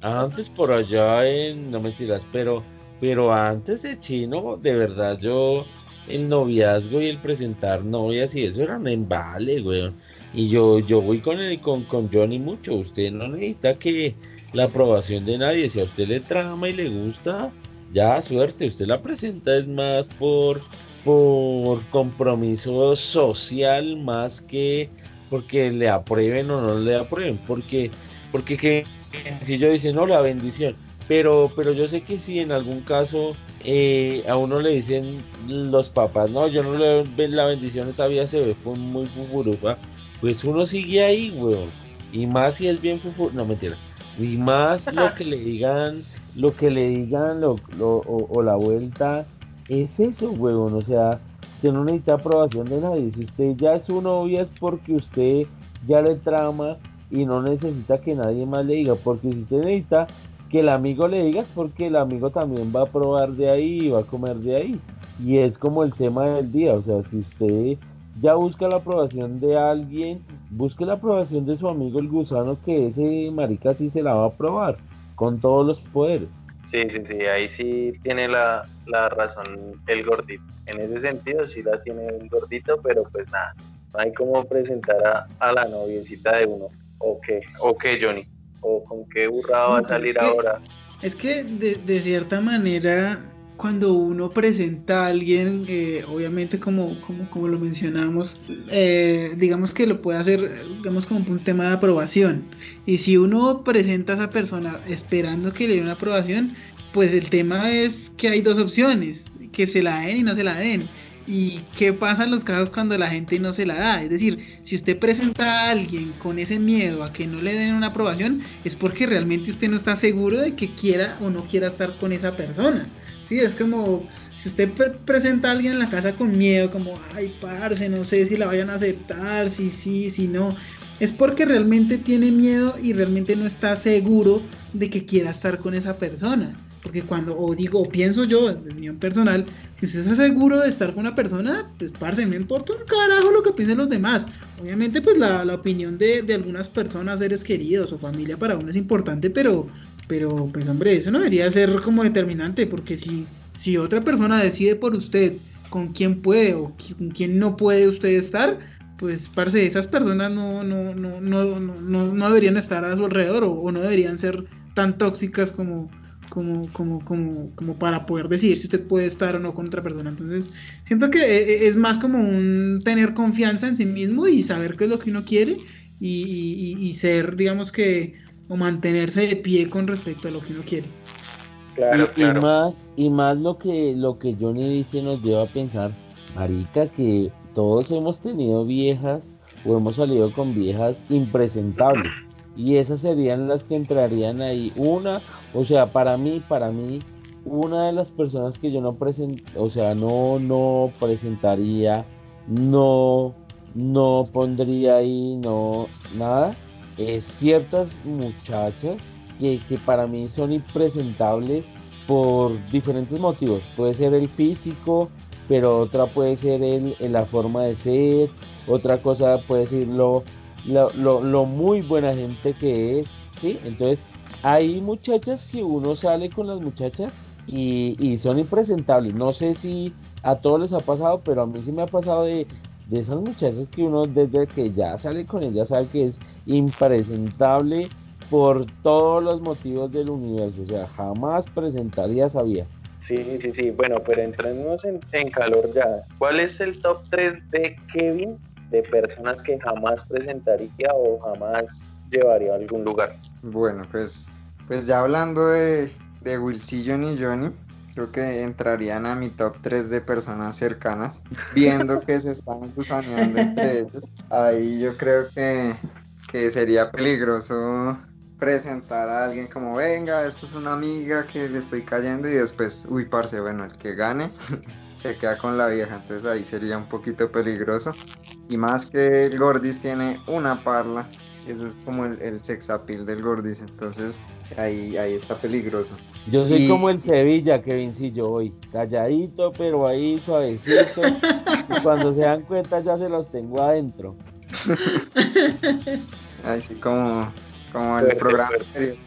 [SPEAKER 2] antes por allá en, no mentiras, pero, pero antes de chino, de verdad yo, el noviazgo y el presentar novias y eso eran embale, güey. Y yo, yo voy con, el, con, con Johnny mucho. Usted no necesita que la aprobación de nadie. Si a usted le trama y le gusta, ya suerte, usted la presenta es más por, por compromiso social más que porque le aprueben o no le aprueben, porque, porque que si yo dice no la bendición, pero, pero yo sé que si en algún caso eh, a uno le dicen los papás, no, yo no le ven la bendición, esa vida se ve fue muy fufurufa, pues uno sigue ahí, weón, y más si es bien fufurufa, no mentira, y más lo que le digan lo que le digan lo, o, la vuelta es eso, huevón. O sea, usted no necesita aprobación de nadie. Si usted ya es su novia es porque usted ya le trama y no necesita que nadie más le diga. Porque si usted necesita que el amigo le diga es porque el amigo también va a probar de ahí y va a comer de ahí. Y es como el tema del día. O sea, si usted ya busca la aprobación de alguien, busque la aprobación de su amigo el gusano que ese marica sí se la va a aprobar con todos los poderes.
[SPEAKER 5] Sí, sí, sí, ahí sí tiene la, razón el gordito. En ese sentido sí la tiene el gordito, pero pues nada, no hay como presentar a, la noviecita de uno. ¿O qué? ¿O qué, Johnny? ¿O con qué burrada va a pues salir ahora?
[SPEAKER 1] Es que de, de cierta manera cuando uno presenta a alguien, eh, obviamente como, como, como, lo mencionamos, eh, digamos que lo puede hacer, digamos como un tema de aprobación. Y si uno presenta a esa persona esperando que le dé una aprobación, pues el tema es que hay dos opciones, que se la den y no se la den. ¿Y qué pasa en los casos cuando la gente no se la da? Es decir, si usted presenta a alguien con ese miedo a que no le den una aprobación, es porque realmente usted no está seguro de que quiera o no quiera estar con esa persona. Sí, es como si usted presenta a alguien en la casa con miedo, como, ay, parce, no sé si la vayan a aceptar, si sí, si no. Es porque realmente tiene miedo y realmente no está seguro de que quiera estar con esa persona. Porque cuando, o digo, o pienso yo, en mi opinión personal, que usted está seguro de estar con una persona, pues parce, no importa un carajo lo que piensen los demás. Obviamente, pues la, la opinión de, de, algunas personas, seres queridos o familia para uno es importante, pero pero, pues hombre, eso no debería ser como determinante, porque si, si otra persona decide por usted con quién puede o con quién no puede usted estar, pues parce, esas personas no, no, no, no, no, no deberían estar a su alrededor o, no deberían ser tan tóxicas como, como, como, como, como para poder decir si usted puede estar o no con otra persona. Entonces, siento que e, e, es más como un tener confianza en sí mismo y saber qué es lo que uno quiere y, y ser, digamos que, o mantenerse de pie con respecto a lo que uno quiere.
[SPEAKER 2] y, más, y más lo que, lo que Johnny dice nos lleva a pensar, Marica, que todos hemos tenido viejas o hemos salido con viejas impresentables. Y esas serían las que entrarían ahí. Una, o sea, para mí, para mí, una de las personas que yo no present, o sea, no, no presentaría, no, no pondría ahí, no, nada, ciertas muchachas, que, para mí son impresentables por diferentes motivos. Puede ser el físico, pero otra puede ser el, la forma de ser, otra cosa puede ser lo, lo, muy buena gente que es, ¿sí? Entonces, hay muchachas que uno sale con las muchachas y, y, son impresentables. No sé si a todos les ha pasado, pero a mí sí me ha pasado de, de esas muchachas que uno desde que ya sale con ella sabe que es impresentable por todos los motivos del universo. O sea, jamás presentaría sabía.
[SPEAKER 5] Sí, sí, sí. Bueno, pero entremos en, en calor ya. ¿Cuál es el top 3 de Kevin de personas que jamás presentaría o jamás llevaría a algún lugar?
[SPEAKER 6] Bueno, pues, pues ya hablando de, de Wilsillo y Johnny, creo que entrarían a mi top 3 de personas cercanas, viendo que se están gusaneando entre *laughs* ellos. Ahí yo creo que, que sería peligroso presentar a alguien como, venga, esta es una amiga que le estoy cayendo y después, uy, parce, bueno, el que gane *laughs* se queda con la vieja, entonces ahí sería un poquito peligroso. Y más que el Gordis tiene una parla, eso es como el, el sex appeal del Gordis, entonces ahí, ahí está peligroso.
[SPEAKER 2] Yo soy como el Sevilla, que yo hoy, calladito, pero ahí suavecito, y cuando se dan cuenta ya se los tengo adentro. *laughs*
[SPEAKER 6] Así como, como el programa,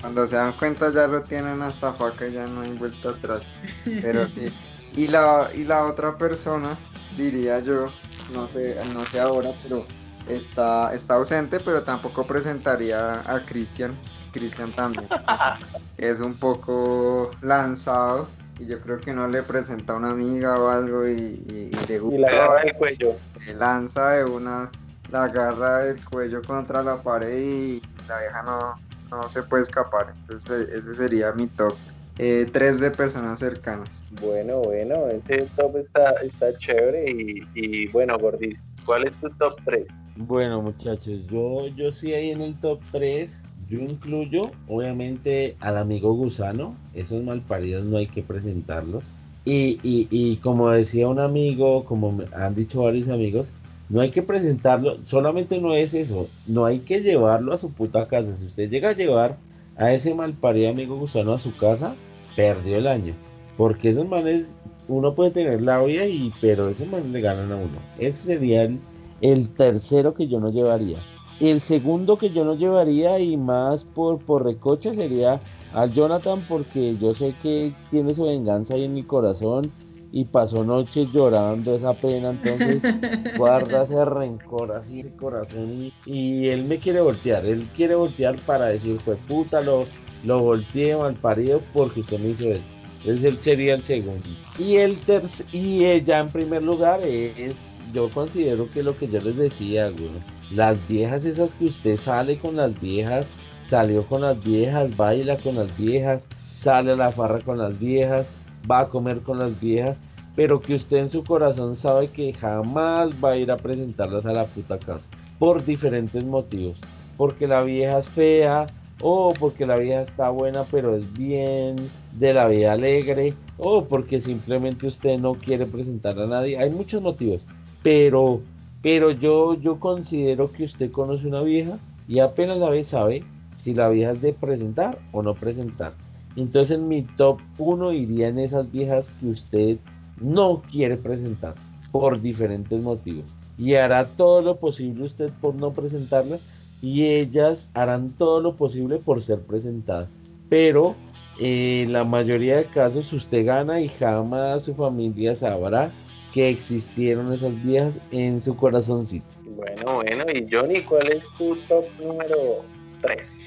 [SPEAKER 6] cuando se dan cuenta ya lo tienen hasta faca y ya no hay vuelta atrás. Pero sí. Y la, y la otra persona, diría yo, no sé, no sé ahora, pero está, está ausente, pero tampoco presentaría a Cristian. Cristian también, *laughs* es un poco lanzado y yo creo que no le presenta a una amiga o algo y, le
[SPEAKER 5] gusta. Y la agarra el cuello.
[SPEAKER 6] Se lanza de una, la agarra el cuello contra la pared y la vieja no, no se puede escapar. Entonces ese sería mi top. Eh, tres de personas cercanas.
[SPEAKER 5] Bueno, bueno, ese top está, está chévere y, y bueno, Gordis, ¿cuál es tu top 3?
[SPEAKER 2] Bueno, muchachos, yo, yo sí ahí en el top 3. Yo incluyo, obviamente, al amigo gusano. Esos malparidos no hay que presentarlos. Y, y, y como decía un amigo, como han dicho varios amigos, no hay que presentarlo. Solamente no es eso. No hay que llevarlo a su puta casa. Si usted llega a llevar a ese malparido amigo gusano a su casa, perdió el año. Porque esos manes, uno puede tener la olla, y, pero esos manes le ganan a uno. Ese sería el el tercero que yo no llevaría. El segundo que yo no llevaría y más por, por recoche sería al Jonathan porque yo sé que tiene su venganza ahí en mi corazón y pasó noches llorando esa pena, entonces *laughs* guarda ese rencor así, ese corazón y, él me quiere voltear, él quiere voltear para decir, pues puta, lo, lo volteé mal parido porque usted me hizo eso. Ese sería el segundo. Y el tercer, y ya en primer lugar es, yo considero que lo que yo les decía, güey, las viejas esas que usted sale con las viejas, salió con las viejas, baila con las viejas, sale a la farra con las viejas, va a comer con las viejas, pero que usted en su corazón sabe que jamás va a ir a presentarlas a la puta casa, por diferentes motivos, porque la vieja es fea, o porque la vida está buena pero es bien de la vida alegre, o porque simplemente usted no quiere presentar a nadie. Hay muchos motivos, pero, pero yo, yo considero que usted conoce una vieja y apenas la ve sabe si la vieja es de presentar o no presentar. Entonces en mi top 1 iría en esas viejas que usted no quiere presentar por diferentes motivos. Y hará todo lo posible usted por no presentarla y ellas harán todo lo posible por ser presentadas. Pero en eh, la mayoría de casos usted gana y jamás su familia sabrá que existieron esas viejas en su corazoncito.
[SPEAKER 5] Bueno, bueno, y Johnny, ¿cuál es tu top número 3?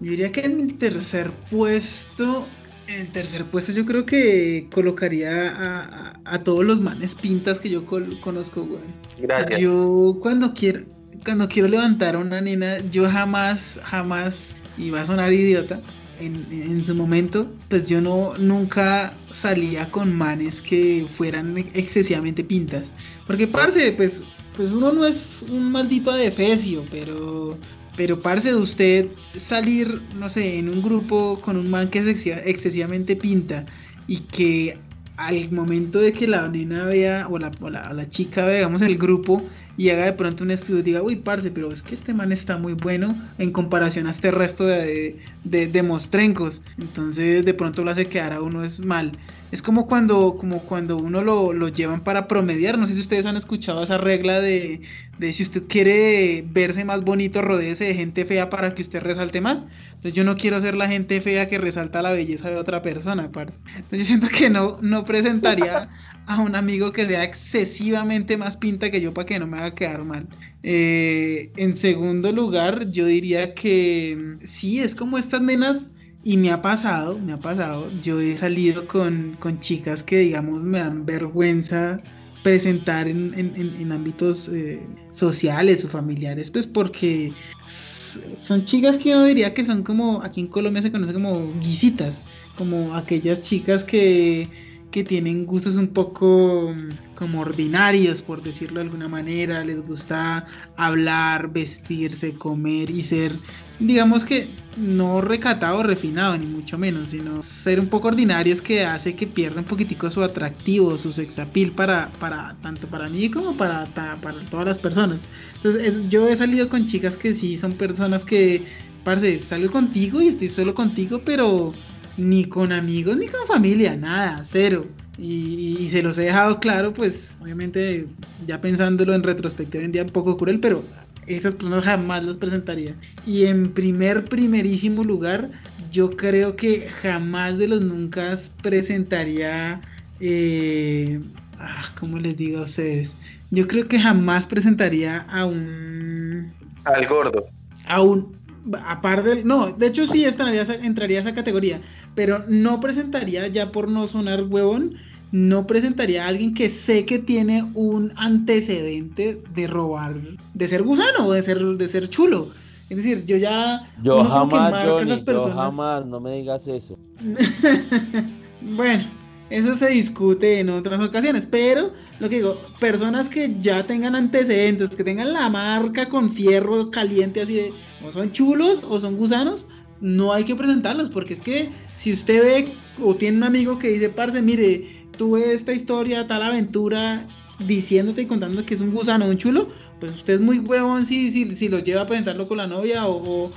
[SPEAKER 1] Yo diría que en mi tercer puesto, en el tercer puesto yo creo que colocaría a, todos los manes pintas que yo conozco, güey.
[SPEAKER 5] Gracias.
[SPEAKER 1] Yo cuando quiero, cuando quiero levantar a una nena, yo jamás, jamás, y va a sonar idiota, en, su momento, pues yo no nunca salía con manes que fueran excesivamente pintas. Porque, parce, pues, pues uno no es un maldito adefesio, pero, pero, parce, usted salir, no sé, en un grupo con un man que es excesivamente pinta y que al momento de que la nena vea, o la, la, chica vea, digamos, el grupo, y haga de pronto un estudio diga, uy, parce, pero es que este man está muy bueno en comparación a este resto de, de, de mostrencos. Entonces de pronto lo hace quedar a uno es mal. Es como cuando, como cuando uno lo, lo llevan para promediar. No sé si ustedes han escuchado esa regla de, de si usted quiere verse más bonito, rodéese de gente fea para que usted resalte más. Entonces yo no quiero ser la gente fea que resalta la belleza de otra persona, parce. Entonces yo siento que no, no presentaría a un amigo que sea excesivamente más pinta que yo para que no me haga quedar mal. Eh, en segundo lugar, yo diría que mm, sí, es como estas nenas y me ha pasado, me ha pasado, yo he salido con, con chicas que digamos me dan vergüenza presentar en, en, en ámbitos eh, sociales o familiares, pues porque son chicas que yo diría que son como, aquí en Colombia se conoce como guisitas, como aquellas chicas que que tienen gustos un poco como ordinarios, por decirlo de alguna manera, les gusta hablar, vestirse, comer y ser, digamos que no recatado, refinado, ni mucho menos, sino ser un poco ordinarios que hace que pierda un poquitico su atractivo, su sex appeal para, para tanto para mí como para, para todas las personas. Entonces yo he salido con chicas que sí son personas que, parece, salgo contigo y estoy solo contigo, pero ni con amigos ni con familia, nada, cero. Y, se los he dejado claro, pues obviamente ya pensándolo en retrospectiva en día un poco cruel, pero esas personas jamás las presentaría. Y en primer, primerísimo lugar, yo creo que jamás de los nunca presentaría, eh, ah, ¿cómo les digo a ustedes? Yo creo que jamás presentaría a un...
[SPEAKER 5] Al gordo.
[SPEAKER 1] A un... Aparte del... No, de hecho sí entraría a esa categoría pero no presentaría, ya por no sonar huevón, no presentaría a alguien que sé que tiene un antecedente de robar, de ser gusano o de ser, de ser chulo. Es decir, yo ya...
[SPEAKER 2] Yo jamás, Johnny, yo jamás, no me digas eso. *laughs*
[SPEAKER 1] bueno, eso se discute en otras ocasiones, pero lo que digo, personas que ya tengan antecedentes, que tengan la marca con fierro caliente así de, o son chulos o son gusanos, no hay que presentarlos, porque es que si usted ve o tiene un amigo que dice, parce, mire, tuve esta historia, tal aventura, diciéndote y contando que es un gusano, un chulo, pues usted es muy huevón si, si, si lo lleva a presentarlo con la novia o,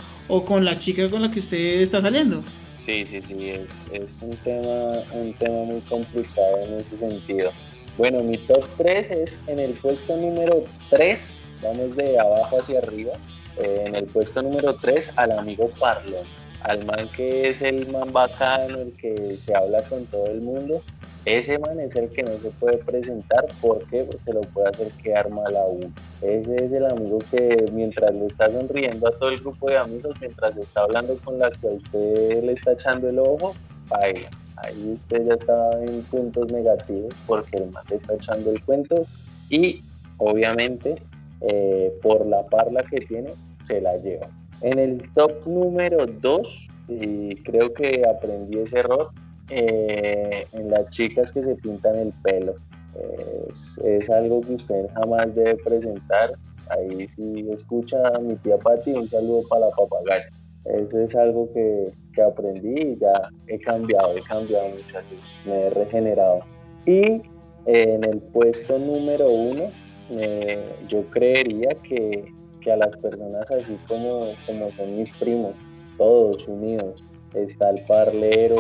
[SPEAKER 1] con la chica con la que usted está saliendo.
[SPEAKER 5] Sí, sí, sí, es, es un, tema, un tema muy complicado en ese sentido. Bueno, mi top 3 es en el puesto número 3, vamos de abajo hacia arriba, eh, en el puesto número 3 al amigo Parlon, al man que es el man bacano, el que se habla con todo el mundo. Ese man es el que no se puede presentar. ¿Por qué? Porque lo puede hacer quedar mal a uno. Ese es el amigo que mientras le está sonriendo a todo el grupo de amigos, mientras está hablando con la que a usted le está echando el ojo, ahí usted ya está en puntos negativos porque el man le está echando el cuento y obviamente eh, por la parla que tiene, se la lleva. En el top número 2, y creo que aprendí ese error, eh, en las chicas que se pintan el pelo. Es, algo que usted jamás debe presentar. Ahí si escucha a mi tía Patti, un saludo para la papagaya. Eso es algo que, que aprendí y ya he cambiado, he cambiado mucho, me he regenerado. Y en el puesto número uno, eh, yo creería que que a las personas así como, como son mis primos, todos unidos. Está el parlero,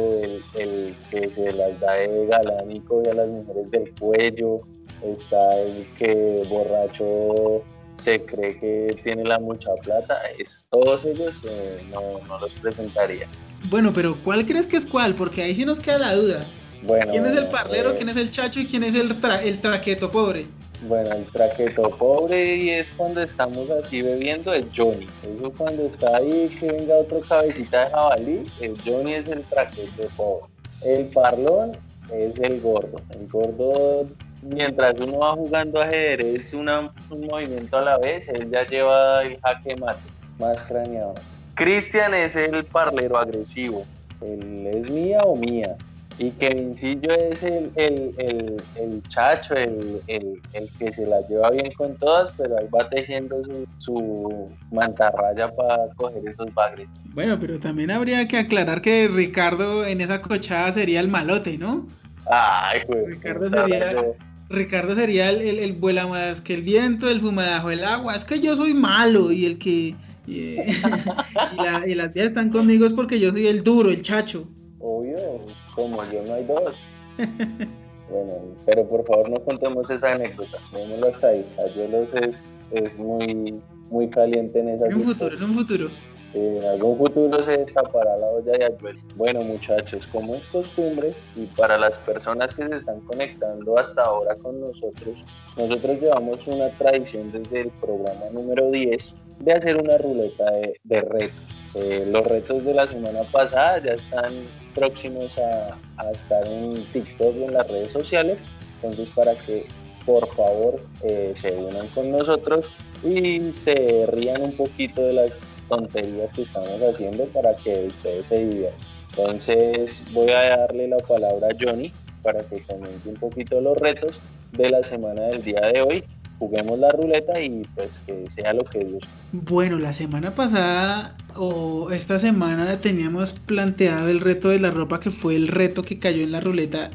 [SPEAKER 5] el, que se las da de galánico y a las mujeres del cuello. Está el que borracho se cree que tiene la mucha plata. Es, todos ellos eh, no, no, los presentaría.
[SPEAKER 1] Bueno, pero ¿cuál crees que es cuál? Porque ahí sí nos queda la duda. Bueno, ¿Quién es el parlero, eh, quién es el chacho y quién es el, el traqueto pobre?
[SPEAKER 5] Bueno, el traqueto pobre y es cuando estamos así bebiendo el Johnny. Eso cuando está ahí que venga otro cabecita de jabalí, el Johnny es el traqueto pobre. El parlón es el gordo. El gordo, mientras uno va jugando ajedrez, una, un movimiento a la vez, él ya lleva el jaque mate, más craneado. Cristian es el parlero agresivo. Él es mía o mía. Y Kevincillo es el, el, chacho, el, que se la lleva bien con todas, pero ahí va tejiendo su, mantarraya para coger esos bagres.
[SPEAKER 1] Bueno, pero también habría que aclarar que Ricardo en esa cochada sería el malote, ¿no?
[SPEAKER 5] Ay, pues. Ricardo sería
[SPEAKER 1] Ricardo sería el, el, vuela más que el viento, el fuma debajo del agua. Es que yo soy malo y el que. *laughs* Y, las vías están conmigo es porque yo soy el duro, el chacho.
[SPEAKER 5] Obvio, como yo no hay dos. *laughs* bueno, pero por favor no contemos esa anécdota. Démoslo hasta ahí. Ayuelos es, es muy, muy caliente en esa
[SPEAKER 1] En un futuro, en un futuro
[SPEAKER 5] en algún futuro se destapará la olla de Ayuel. Bueno muchachos, como es costumbre y para las personas que se están conectando hasta ahora con nosotros, nosotros llevamos una tradición desde el programa número 10 de hacer una ruleta de, retos. Eh, los retos de la semana pasada ya están próximos a, a estar en TikTok y en las redes sociales, entonces para que por favor eh, se unan con nosotros y se rían un poquito de las tonterías que estamos haciendo para que ustedes se diviertan. Entonces voy a darle la palabra a Johnny para que comente un poquito los retos de la semana del día de hoy juguemos la ruleta y pues que sea lo que Dios.
[SPEAKER 1] Bueno, la semana pasada o esta semana teníamos planteado el reto de la ropa que fue el reto que cayó en la ruleta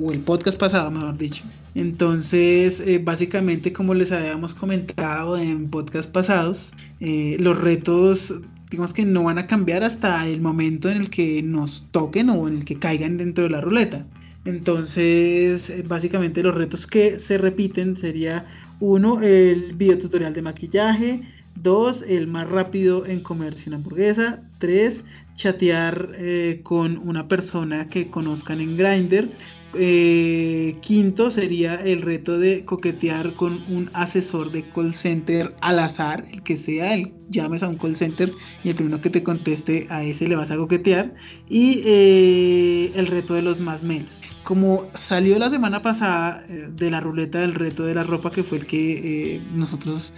[SPEAKER 1] o el podcast pasado, mejor dicho. Entonces, eh, básicamente como les habíamos comentado en podcast pasados, eh, los retos digamos que no van a cambiar hasta el momento en el que nos toquen o en el que caigan dentro de la ruleta. Entonces, eh, básicamente los retos que se repiten sería uno, el video tutorial de maquillaje. Dos, el más rápido en comer sin hamburguesa. Tres, chatear eh, con una persona que conozcan en Grindr. Eh, quinto sería el reto de coquetear con un asesor de call center al azar, el que sea, el llames a un call center y el primero que te conteste a ese le vas a coquetear. Y eh, el reto de los más menos. Como salió la semana pasada eh, de la ruleta del reto de la ropa, que fue el que nosotros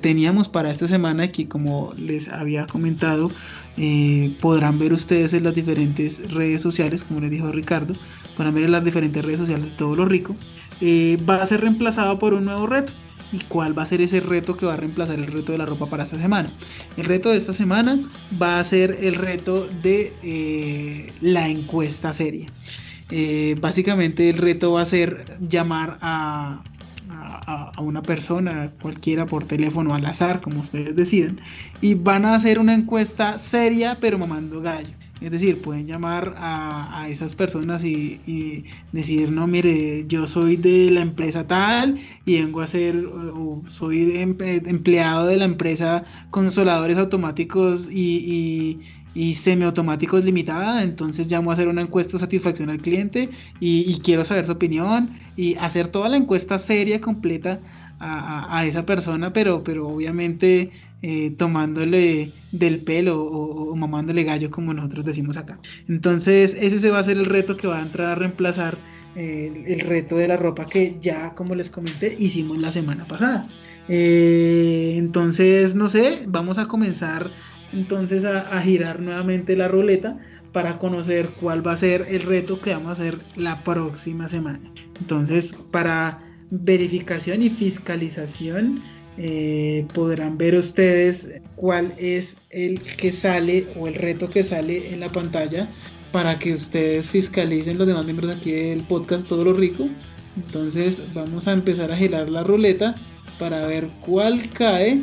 [SPEAKER 1] teníamos para esta semana, que como les había comentado, podrán ver ustedes en las diferentes redes sociales, como les dijo Ricardo, podrán ver en las diferentes redes sociales de todo lo rico, va a ser reemplazado por un nuevo reto y cuál va a ser ese reto que va a reemplazar el reto de la ropa para esta semana. El reto de esta semana va a ser el reto de eh, la encuesta seria. Eh, básicamente el reto va a ser llamar a, una persona, cualquiera por teléfono al azar, como ustedes deciden, y van a hacer una encuesta seria pero mamando gallo. Es decir, pueden llamar a, esas personas y, decir, no, mire, yo soy de la empresa tal y vengo a ser, o soy empleado de la empresa Consoladores Automáticos y, Semiautomáticos Limitada, entonces llamo a hacer una encuesta de satisfacción al cliente y, quiero saber su opinión y hacer toda la encuesta seria, completa a, esa persona, pero, pero obviamente eh, tomándole del pelo o, mamándole gallo como nosotros decimos acá. Entonces ese se va a ser el reto que va a entrar a reemplazar eh, el reto de la ropa que ya como les comenté hicimos la semana pasada. Eh, entonces no sé, vamos a comenzar entonces a, girar nuevamente la ruleta para conocer cuál va a ser el reto que vamos a hacer la próxima semana. Entonces para verificación y fiscalización eh, podrán ver ustedes cuál es el que sale o el reto que sale en la pantalla para que ustedes fiscalicen los demás miembros aquí del podcast Todo lo Rico. Entonces vamos a empezar a girar la ruleta para ver cuál cae.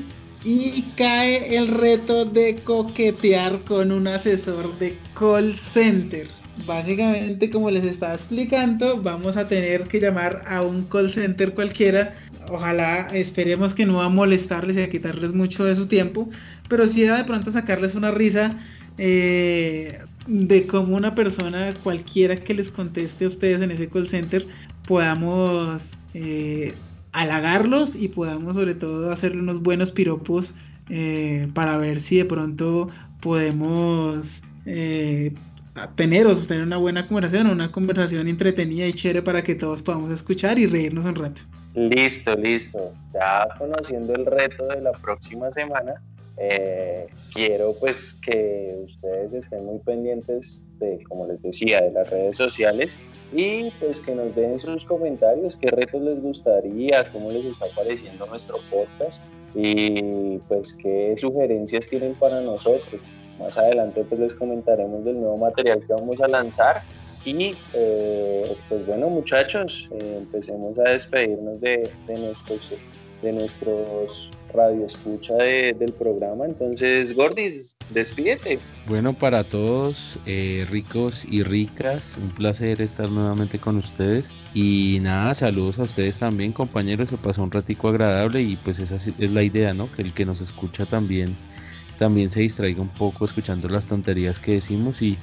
[SPEAKER 1] Y cae el reto de coquetear con un asesor de call center. Básicamente, como les estaba explicando, vamos a tener que llamar a un call center cualquiera ojalá esperemos que no va a molestarles y a quitarles mucho de su tiempo, pero sí de pronto sacarles una risa eh, de cómo una persona cualquiera que les conteste a ustedes en ese call center podamos eh, halagarlos y podamos sobre todo hacerle unos buenos piropos eh, para ver si de pronto podemos tener o sostener una buena conversación, una conversación entretenida y chévere para que todos podamos escuchar y reírnos un rato.
[SPEAKER 5] Listo, listo. Ya conociendo el reto de la próxima semana, eh, quiero pues que ustedes estén muy pendientes de, como les decía, de las redes sociales y pues que nos den sus comentarios, qué retos les gustaría, cómo les está pareciendo nuestro podcast y pues qué sugerencias tienen para nosotros. Más adelante pues les comentaremos del nuevo material que vamos a lanzar Y eh, pues bueno muchachos, eh, empecemos a despedirnos de, de nuestros de nuestros radio escucha del programa. Entonces, Gordis, despídete.
[SPEAKER 2] Bueno, para todos, eh, ricos y ricas, un placer estar nuevamente con ustedes. Y nada, saludos a ustedes también, compañeros. Se pasó un ratico agradable y pues esa es la idea, ¿no? Que el que nos escucha también, también se distraiga un poco escuchando las tonterías que decimos y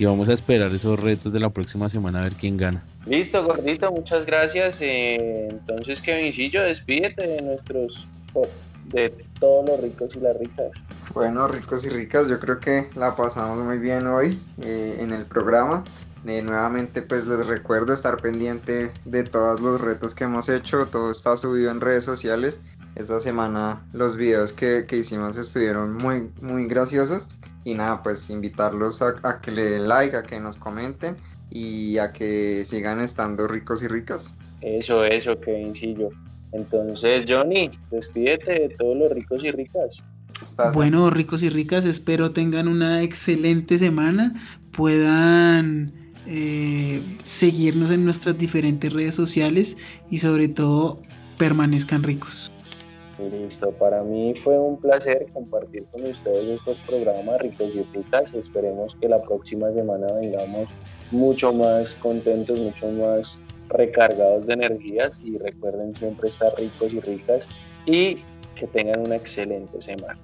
[SPEAKER 2] y vamos a esperar esos retos de la próxima semana a ver quién gana.
[SPEAKER 5] Listo, gordito, muchas gracias. Eh, entonces, Kevincillo, despídete de nuestros de todos los ricos y las ricas.
[SPEAKER 6] Bueno, ricos y ricas, yo creo que la pasamos muy bien hoy eh, en el programa. Eh, nuevamente pues les recuerdo estar pendiente de todos los retos que hemos hecho, todo está subido en redes sociales. Esta semana los videos que, que hicimos estuvieron muy, muy graciosos y nada, pues invitarlos a, que le den like, a que nos comenten y a que sigan estando ricos y ricas.
[SPEAKER 5] Eso, eso, Kevincillo. Entonces, Johnny, despídete de todos los ricos y ricas.
[SPEAKER 1] Bueno, ricos y ricas, espero tengan una excelente semana, puedan eh, seguirnos en nuestras diferentes redes sociales y sobre todo permanezcan ricos.
[SPEAKER 5] Listo, para mí fue un placer compartir con ustedes estos programas ricos y ricas. Esperemos que la próxima semana vengamos mucho más contentos, mucho más recargados de energías y recuerden siempre estar ricos y ricas y que tengan una excelente semana.